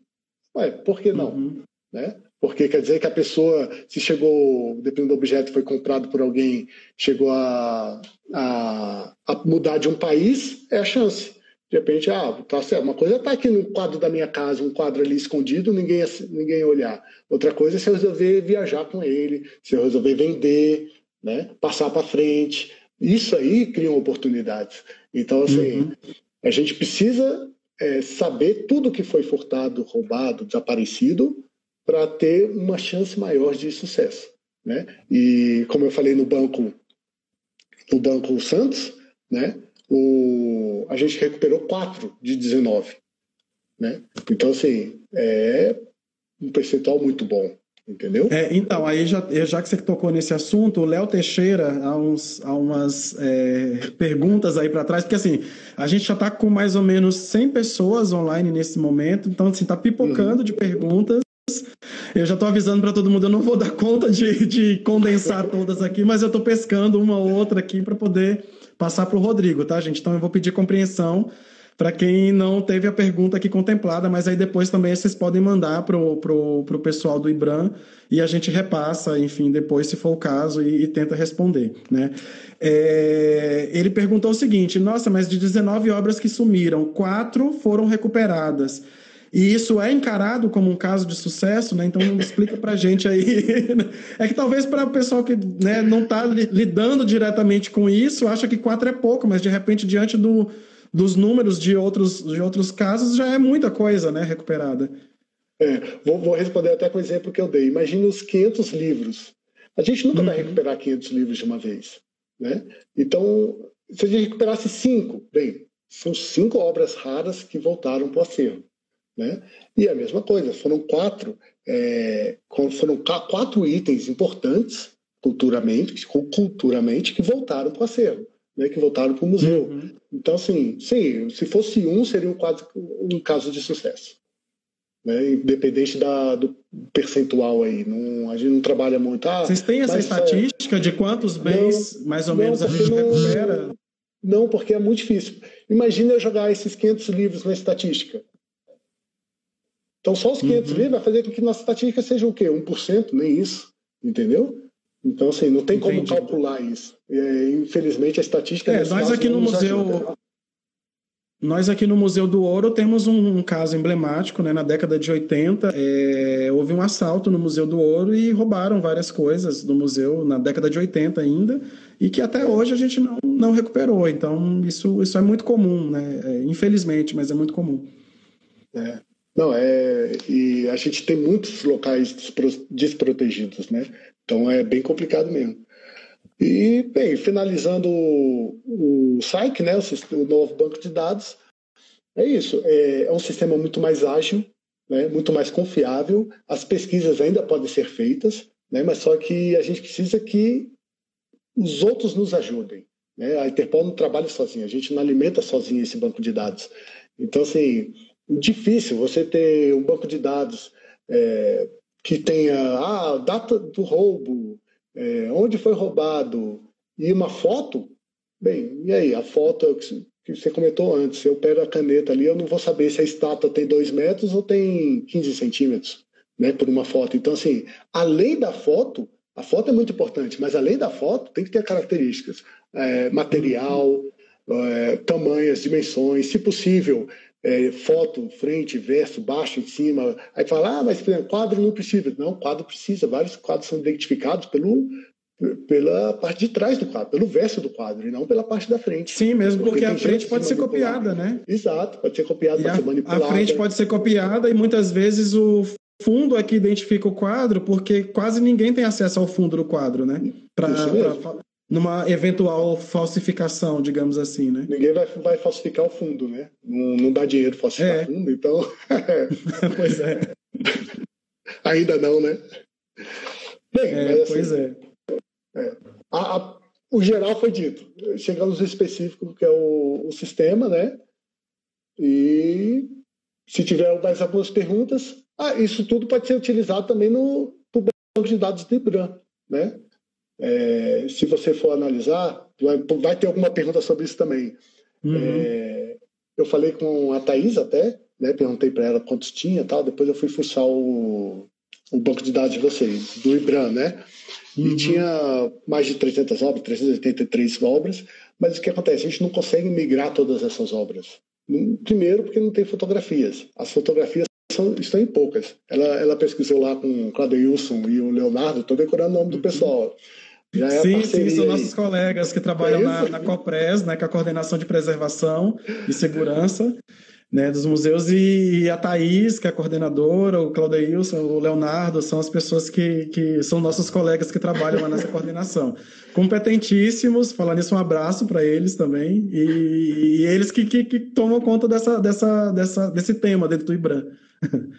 Ué, por que não? Uhum. Né? Porque quer dizer que a pessoa, se chegou, dependendo do objeto, foi comprado por alguém, chegou a, a, a mudar de um país, é a chance. De repente, ah, tá certo. Uma coisa está aqui no quadro da minha casa, um quadro ali escondido, ninguém, ninguém olhar. Outra coisa é se eu resolver viajar com ele, se eu resolver vender, né, passar para frente. Isso aí cria oportunidades. Então, assim, uhum. a gente precisa é, saber tudo que foi furtado, roubado, desaparecido, para ter uma chance maior de sucesso. Né? E como eu falei no banco, no banco Santos, né? O, a gente recuperou 4 de 19. Né? Então, assim, é um percentual muito bom. Entendeu? É, então, aí já, já que você tocou nesse assunto, o Léo Teixeira, há, uns, há umas é, perguntas aí para trás, porque assim, a gente já está com mais ou menos 100 pessoas online nesse momento, então assim, está pipocando uhum. de perguntas. Eu já estou avisando para todo mundo, eu não vou dar conta de, de condensar todas aqui, mas eu estou pescando uma ou outra aqui para poder passar para o Rodrigo, tá, gente? Então eu vou pedir compreensão para quem não teve a pergunta aqui contemplada, mas aí depois também vocês podem mandar para o pro, pro pessoal do IBRAM e a gente repassa, enfim, depois, se for o caso, e, e tenta responder. Né? É, ele perguntou o seguinte: nossa, mas de 19 obras que sumiram, quatro foram recuperadas. E isso é encarado como um caso de sucesso, né? Então explica para a gente aí. é que talvez para o pessoal que né, não está lidando diretamente com isso, acha que quatro é pouco, mas de repente, diante do, dos números de outros, de outros casos, já é muita coisa né, recuperada. É, vou, vou, responder até com o exemplo que eu dei. Imagina os 500 livros. A gente nunca uhum. vai recuperar 500 livros de uma vez. Né? Então, se a gente recuperasse cinco, bem, são cinco obras raras que voltaram para o acervo. Né? E a mesma coisa, foram quatro, é, foram quatro itens importantes culturalmente, culturalmente que voltaram para o acervo, né? que voltaram para o museu. Uhum. Então, assim, sim, se fosse um, seria um, quadro, um caso de sucesso. né? independente da, do percentual aí. Não, a gente não trabalha muito. Ah, Vocês têm essa estatística é... de quantos bens, não, mais ou menos, a gente não, recupera? Não, porque é muito difícil. Imagina eu jogar esses 500 livros na estatística. Então, só os 500 uhum. livros vai fazer com que nossa estatística seja o quê? 1%? Nem isso. Entendeu? Então, assim, não tem como Entendi. calcular isso. É, infelizmente, a estatística... É, nós aqui no museu... Ajuda. Nós aqui no Museu do Ouro temos um, um caso emblemático, né? Na década de 80, é, houve um assalto no Museu do Ouro e roubaram várias coisas do museu na década de 80 ainda, e que até hoje a gente não, não recuperou. Então, isso, isso é muito comum, né? É, infelizmente, mas é muito comum. É. Não, é. E a gente tem muitos locais desprotegidos, né? Então é bem complicado mesmo. E, bem, finalizando o, o SAIC, né, o, o, novo banco de dados, é isso. É, é um sistema muito mais ágil, né, muito mais confiável. As pesquisas ainda podem ser feitas, né, mas só que a gente precisa que os outros nos ajudem. Né? A Interpol não trabalha sozinha, a gente não alimenta sozinho esse banco de dados. Então, assim, difícil você ter um banco de dados é, que tenha a ah, data do roubo, é, onde foi roubado e uma foto, bem, e aí? A foto que você comentou antes, eu pego a caneta ali, eu não vou saber se a estátua tem 2 metros ou tem 15 centímetros, né, por uma foto. Então, assim, além da foto, a foto é muito importante, mas além da foto, tem que ter características, é, material, é, dimensões, se possível, é, foto, frente, verso, baixo, em cima. Aí fala, ah, mas quadro não precisa. Não, quadro precisa. Vários quadros são identificados pelo, pela parte de trás do quadro, pelo verso do quadro, e não pela parte da frente. Sim, mesmo porque, porque a frente pode ser copiada, né? Exato, pode ser copiada, e pode a, ser manipulada. A frente pode ser copiada e muitas vezes o fundo é que identifica o quadro, porque quase ninguém tem acesso ao fundo do quadro, né? Para numa eventual falsificação, digamos assim, né? Ninguém vai, vai falsificar o fundo, né? Não, não dá dinheiro falsificar é. fundo, então. pois é. Ainda não, né? Bem, é, mas, assim, pois é. é. A, a, o geral foi dito. Chegamos no específico, que é o, o sistema, né? E se tiver mais algumas perguntas, ah, isso tudo pode ser utilizado também no, banco de dados do IBRAM, né? É, se você for analisar, vai, vai, ter alguma pergunta sobre isso também. Uhum. É, eu falei com a Thais até, né, perguntei para ela quantos tinha tal, depois eu fui fuçar o, o banco de dados de vocês, do IBRAM, né? Uhum. E tinha mais de 300 obras, 383 obras, mas o que acontece? A gente não consegue migrar todas essas obras. Primeiro, porque não tem fotografias. As fotografias são, estão em poucas. Ela, ela pesquisou lá com o Claudeilson e o Leonardo, estou decorando o nome do uhum. pessoal. É sim, sim, são nossos colegas que trabalham é na, na COPRES, né, que é a Coordenação de Preservação e Segurança né, dos museus, e, a Thaís, que é a coordenadora, o Claudeilson, o Leonardo, são as pessoas que, que são nossos colegas que trabalham lá nessa coordenação. Competentíssimos, falando isso, um abraço para eles também, e, e eles que, que, que, tomam conta dessa, dessa, dessa, desse tema dentro do IBRAM.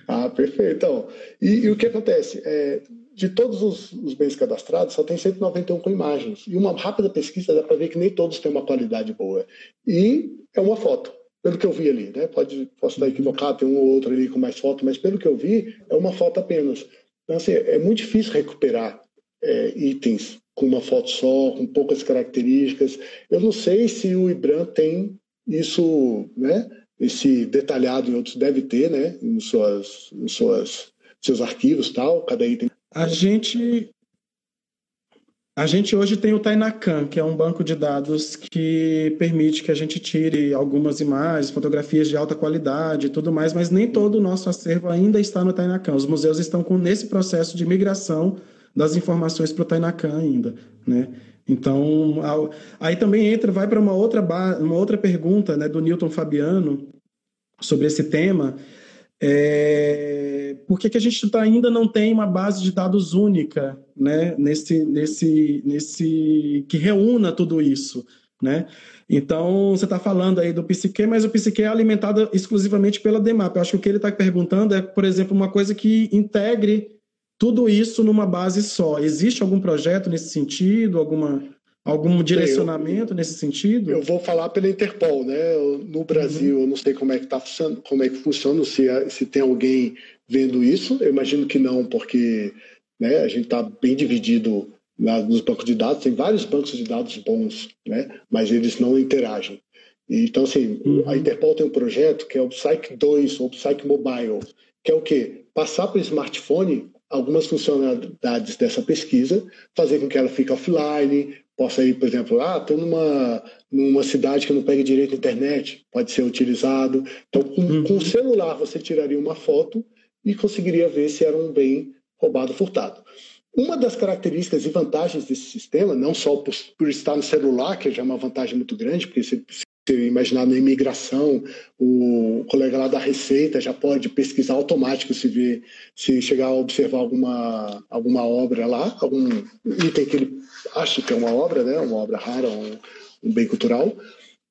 Ah, perfeito. Então, e, e o que acontece? É, de todos os, os, bens cadastrados, só tem 191 com imagens. E uma rápida pesquisa dá para ver que nem todos têm uma qualidade boa. E é uma foto, pelo que eu vi ali. Né? Pode, posso estar equivocado, tem um ou outro ali com mais foto, mas pelo que eu vi, é uma foto apenas. Então, assim, é muito difícil recuperar é, itens com uma foto só, com poucas características. Eu não sei se o IBRAM tem isso, né? Esse detalhado em outros deve ter, né? Em suas, em suas seus arquivos tal, cada item a gente a gente hoje tem o Tainacan, que é um banco de dados que permite que a gente tire algumas imagens, fotografias de alta qualidade e tudo mais, mas nem todo o nosso acervo ainda está no Tainacan. Os museus estão com nesse processo de migração das informações para o Tainacan ainda, né? Então, aí também entra, vai para uma outra uma outra pergunta, né, do Newton Fabiano sobre esse tema, é, por que, que a gente tá, ainda não tem uma base de dados única, né, nesse, nesse, nesse que reúna tudo isso, né? Então, você está falando aí do Psique, mas o Psique é alimentado exclusivamente pela DEMAP. Eu acho que o que ele está perguntando é, por exemplo, uma coisa que integre tudo isso numa base só. Existe algum projeto nesse sentido? Alguma Algum direcionamento eu, nesse sentido? Eu vou falar pela Interpol, né? No Brasil, uhum. eu não sei como é que tá como é que funciona, se, se tem alguém vendo isso. Eu imagino que não, porque né, a gente está bem dividido na, nos bancos de dados. Tem vários bancos de dados bons, né, mas eles não interagem. Então, assim, uhum. a Interpol tem um projeto que é o Psych 2, ou Psych Mobile, que é o quê? Passar para o smartphone algumas funcionalidades dessa pesquisa, fazer com que ela fique offline, possa ir, por exemplo, ah, estou numa, numa cidade que não pega direito a internet, pode ser utilizado. Então, com, uhum. com o celular, você tiraria uma foto e conseguiria ver se era um bem roubado furtado. Uma das características e vantagens desse sistema, não só por, por estar no celular, que já é uma vantagem muito grande, porque você, se imaginar na imigração, o colega lá da Receita já pode pesquisar automático se vê, se chegar a observar alguma, alguma obra lá, algum item que ele acha que é uma obra, né, uma obra rara, um, um bem cultural,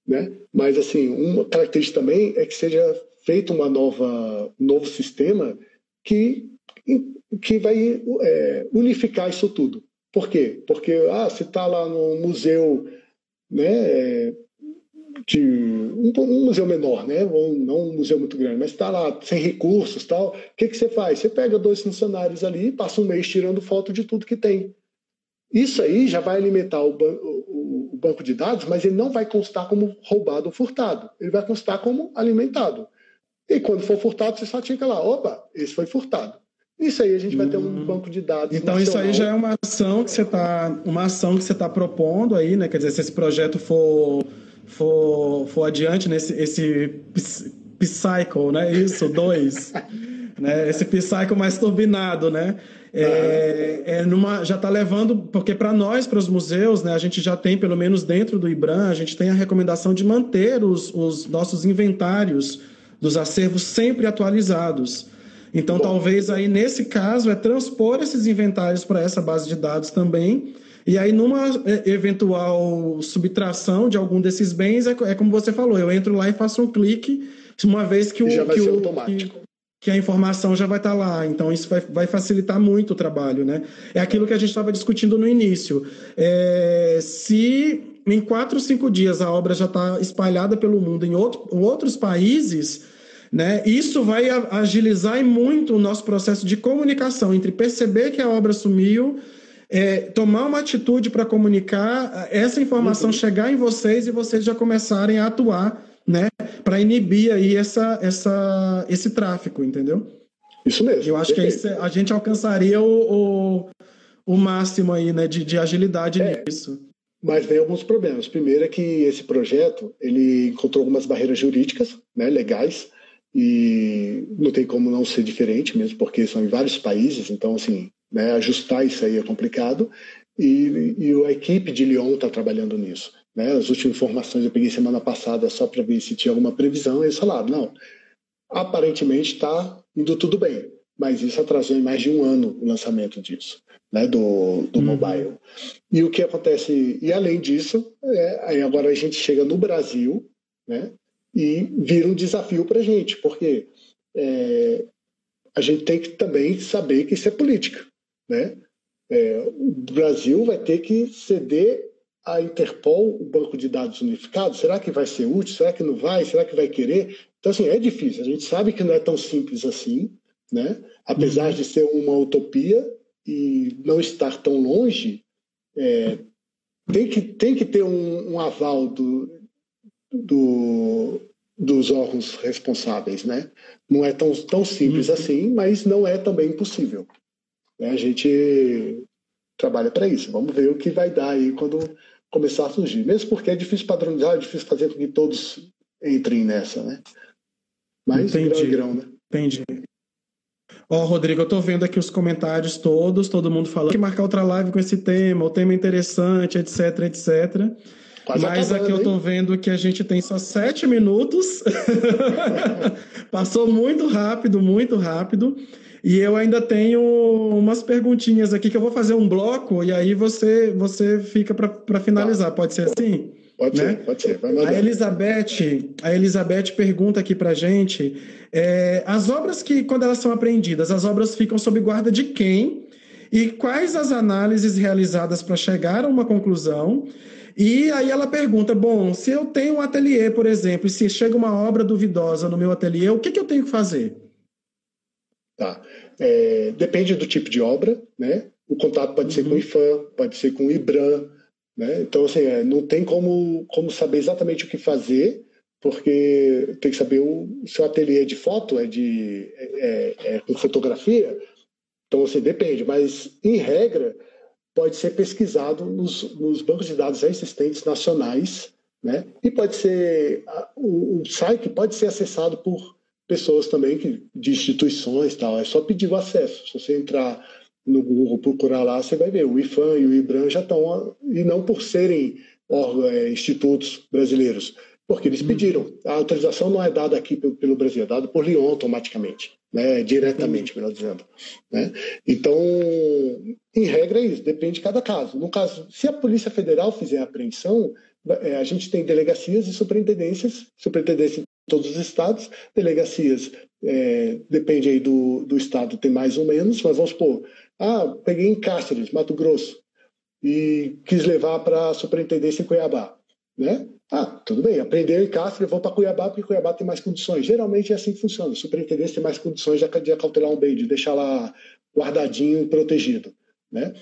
né? Mas assim, uma característica também é que seja feito uma nova, um novo sistema que que vai é, unificar isso tudo. Por quê? Porque ah, se está lá no museu né, de um, um, museu menor, né? Ou não um museu muito grande, mas está lá sem recursos, tal. O que que você faz? Você pega dois funcionários ali, passa um mês tirando foto de tudo que tem. Isso aí já vai alimentar o, o, o banco de dados, mas ele não vai constar como roubado ou furtado. Ele vai constar como alimentado. E quando for furtado, você só tica lá, opa, esse foi furtado. Isso aí a gente vai ter um hum. banco de dados. Então nacional. isso aí já é uma ação que você está, uma ação que você está propondo aí, né? Quer dizer, se esse projeto for for, for adiante nesse esse Psycho, né? Isso, dois. né? Esse Psycho mais turbinado, né? É, é numa, já está levando, porque para nós, para os museus, né, a gente já tem, pelo menos dentro do IBRAM, a gente tem a recomendação de manter os, os nossos inventários dos acervos sempre atualizados. Então, Bom. talvez aí, nesse caso, é transpor esses inventários para essa base de dados também, e aí, numa é, eventual subtração de algum desses bens, é, é como você falou, eu entro lá e faço um clique, uma vez que o. Já vai que ser o, automático. Que, que a informação já vai estar lá. Então, isso vai, vai facilitar muito o trabalho, né? É aquilo que a gente estava discutindo no início. É, se em quatro, cinco dias a obra já está espalhada pelo mundo em, outro, em outros países, né? Isso vai agilizar muito o nosso processo de comunicação entre perceber que a obra sumiu é, tomar uma atitude para comunicar essa informação uhum. chegar em vocês e vocês já começarem a atuar, né, para inibir aí essa, essa, esse tráfico, entendeu? Isso mesmo. Eu acho perfeito. que aí a gente alcançaria o, o, o, máximo aí, né, de, de agilidade é, nisso. Mas vem alguns problemas. Primeiro é que esse projeto ele encontrou algumas barreiras jurídicas, né, legais, e não tem como não ser diferente mesmo, porque são em vários países, então assim né? Ajustar isso aí é complicado e, e a equipe de Lyon está trabalhando nisso. Né? As últimas informações eu peguei semana passada só para ver se tinha alguma previsão e eles falaram, não, aparentemente está indo tudo bem, mas isso atrasou em mais de um ano o lançamento disso, né, do, do uhum. mobile. E o que acontece, e além disso, é, aí agora a gente chega no Brasil, né, e vira um desafio para a gente, porque é, a gente tem que também saber que isso é política. Né? É, o Brasil vai ter que ceder à Interpol o banco de dados unificado? Será que vai ser útil? Será que não vai? Será que vai querer? Então, assim, é difícil. A gente sabe que não é tão simples assim, né? apesar uhum. de ser uma utopia e não estar tão longe, é, tem, que, tem que ter um, um aval do, do, dos órgãos responsáveis. Né? Não é tão, tão simples uhum. assim, mas não é também impossível. Né? A gente trabalha para isso. Vamos ver o que vai dar aí quando começar a surgir. Mesmo porque é difícil padronizar, é difícil fazer com que todos entrem nessa, né? Mas Entendi. grão, né? Entendi. Ó, oh, Rodrigo, eu tô vendo aqui os comentários todos, todo mundo falando que marcar outra live com esse tema, o tema é interessante, etc, etc. Quase Mas acabando, aqui eu tô vendo que a gente tem só sete minutos. Passou muito rápido, muito rápido. E eu ainda tenho umas perguntinhas aqui que eu vou fazer um bloco e aí você, você fica para finalizar. Tá. Pode ser assim? Pode né? ser, pode ser. a Elizabeth, a Elizabeth pergunta aqui para gente: é, as obras que, quando elas são apreendidas, as obras ficam sob guarda de quem? E quais as análises realizadas para chegar a uma conclusão? E aí ela pergunta: bom, se eu tenho um ateliê, por exemplo, e se chega uma obra duvidosa no meu ateliê, o que, que eu tenho que fazer? Tá? É, depende do tipo de obra, né? O contato pode uhum. ser com o uhum. IFAM, pode ser com o IBRAM, né? Então, assim, é, não tem como, como saber exatamente o que fazer, porque tem que saber o seu ateliê de foto é de é, é, é com fotografia, então assim, depende, mas em regra pode ser pesquisado nos, nos bancos de dados existentes nacionais, né? E pode ser o, o site pode ser acessado por pessoas também que, de instituições tal. É só pedir o acesso. Se você entrar no Google procurar lá, você vai ver o IFAM e o IBRAM já estão e não por serem órgãos, é, institutos brasileiros, porque eles uhum. pediram. A autorização não é dada aqui pelo, pelo Brasil, é dada por Lyon automaticamente né, diretamente, melhor dizendo. Né? Então, em regra é isso, depende de cada caso. No caso, se a Polícia Federal fizer a apreensão, é, a gente tem delegacias e superintendências, superintendência todos os estados, delegacias, é, depende aí do, do estado, tem mais ou menos, mas vamos supor, ah, peguei em Cáceres, Mato Grosso, e quis levar para a superintendência em Cuiabá, né? Ah, tudo bem, aprendeu em Castro, vou para Cuiabá, porque Cuiabá tem mais condições. Geralmente é assim que funciona. O superintendente tem mais condições de acautelar um bem, de deixar lá guardadinho, protegido. Né?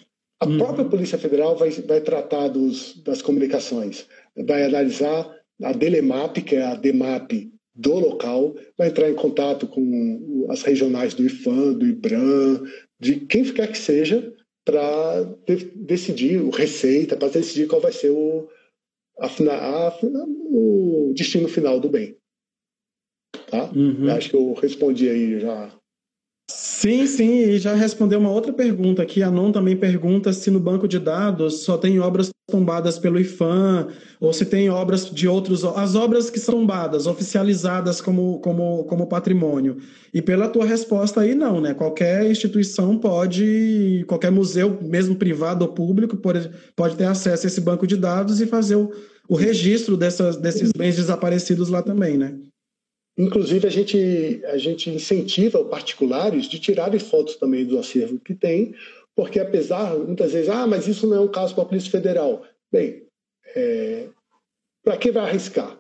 A uhum. própria Polícia Federal vai, vai tratar dos, das comunicações, vai analisar a DELEMAP, que é a DEMAP do local, vai entrar em contato com as regionais do IFAM, do IBRAM, de quem quer que seja, para de, decidir, o Receita, para decidir qual vai ser o, a, a, o destino final do bem. Tá? Uhum. Acho que eu respondi aí já. Sim, sim, e já respondeu uma outra pergunta aqui. A Non também pergunta se no banco de dados só tem obras tombadas pelo IFAM, ou se tem obras de outros. As obras que são tombadas, oficializadas como, como, como patrimônio. E pela tua resposta aí, não, né? Qualquer instituição pode, qualquer museu, mesmo privado ou público, pode, pode ter acesso a esse banco de dados e fazer o, o registro dessas, desses bens desaparecidos lá também, né? Inclusive, a gente, a gente incentiva particulares de tirarem fotos também do acervo que tem, porque apesar, muitas vezes, ah, mas isso não é um caso para a Polícia Federal. Bem, é, para que vai arriscar?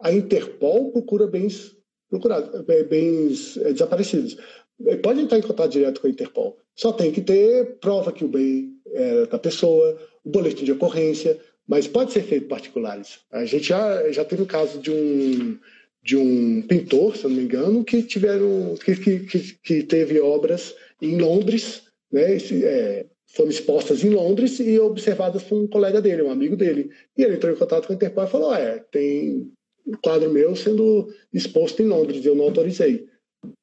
A Interpol procura bens procurados, é, bens é, desaparecidos. É, pode entrar em contato direto com a Interpol. Só tem que ter prova que o bem é da pessoa, o boletim de ocorrência, mas pode ser feito particulares. A gente já, já teve o um caso de um, de um pintor, se não me engano, que, tiveram, que, que, que teve obras em Londres, né, é, foram expostas em Londres e observadas por um colega dele, um amigo dele. E ele entrou em contato com a Interpol e falou: é, tem um quadro meu sendo exposto em Londres, eu não autorizei.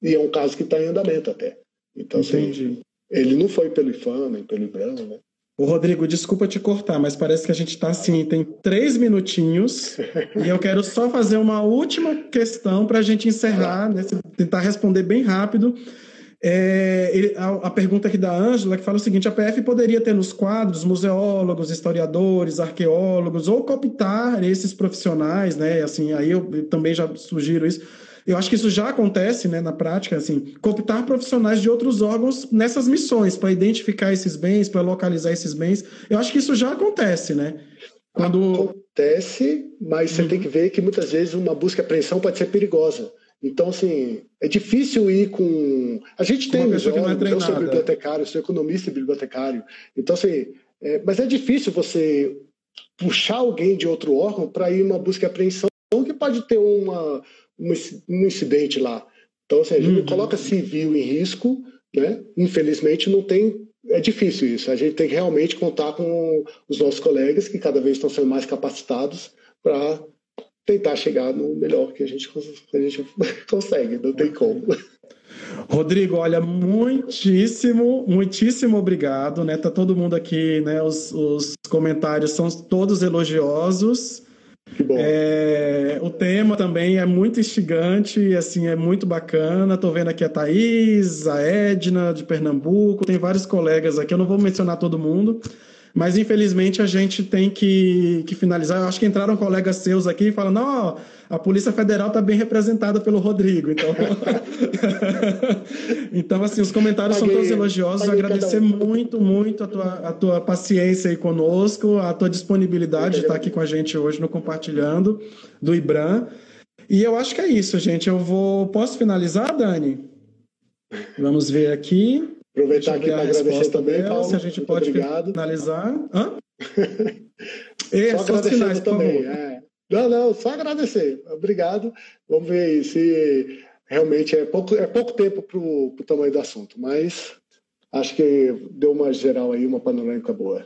E é um caso que está em andamento até. Então, assim, Entendi. Assim, ele não foi pelo IFAM, nem pelo IBRAM, né? O Rodrigo, desculpa te cortar, mas parece que a gente está assim, tem três minutinhos e eu quero só fazer uma última questão para a gente encerrar, né, tentar responder bem rápido. É, ele, a, a, pergunta aqui da Ângela, que fala o seguinte: a PF poderia ter nos quadros museólogos, historiadores, arqueólogos, ou cooptar esses profissionais, né? Assim, aí eu, eu também já sugiro isso eu acho que isso já acontece né, na prática, assim, cooptar profissionais de outros órgãos nessas missões, para identificar esses bens, para localizar esses bens. Eu acho que isso já acontece, né? Quando... Acontece, mas você uhum. tem que ver que muitas vezes uma busca e apreensão pode ser perigosa. Então, assim, é difícil ir com. A gente tem, uma pessoa que não é eu sou bibliotecário, sou economista e bibliotecário. Então, assim, é... mas é difícil você puxar alguém de outro órgão para ir uma busca e apreensão que pode ter uma, um incidente lá. Então, assim, a gente uhum. coloca civil em risco, né? Infelizmente, não tem. É difícil isso. A gente tem que realmente contar com os nossos colegas que cada vez estão sendo mais capacitados para tentar chegar no melhor que a gente, que a gente consegue. Não tem como. Rodrigo, olha, muitíssimo, muitíssimo obrigado, né? Tá todo mundo aqui, né? Os, os comentários são todos elogiosos. Que bom. É, o tema também é muito instigante, assim, é muito bacana. Estou vendo aqui a Thaís, a Edna de Pernambuco, tem vários colegas aqui, eu não vou mencionar todo mundo, mas infelizmente a gente tem que, que finalizar. Eu acho que entraram colegas seus aqui e falam, não, a Polícia Federal está bem representada pelo Rodrigo. Então, então assim, os comentários paguei, são todos elogiosos. Agradecer muito, muito a tua, a tua paciência aí conosco, a tua disponibilidade de estar aqui com a gente hoje no Compartilhando do IBRAM. E eu acho que é isso, gente. Eu vou. Posso finalizar, Dani? Vamos ver aqui. Aproveitar aqui para agradecer também, dela, Paulo. Se a gente pode obrigado. finalizar. Hã? é, só, só agradecendo também. É. Não, não, só agradecer. Obrigado. Vamos ver se realmente é pouco, é pouco tempo para o tamanho do assunto, mas acho que deu uma geral aí, uma panorâmica boa.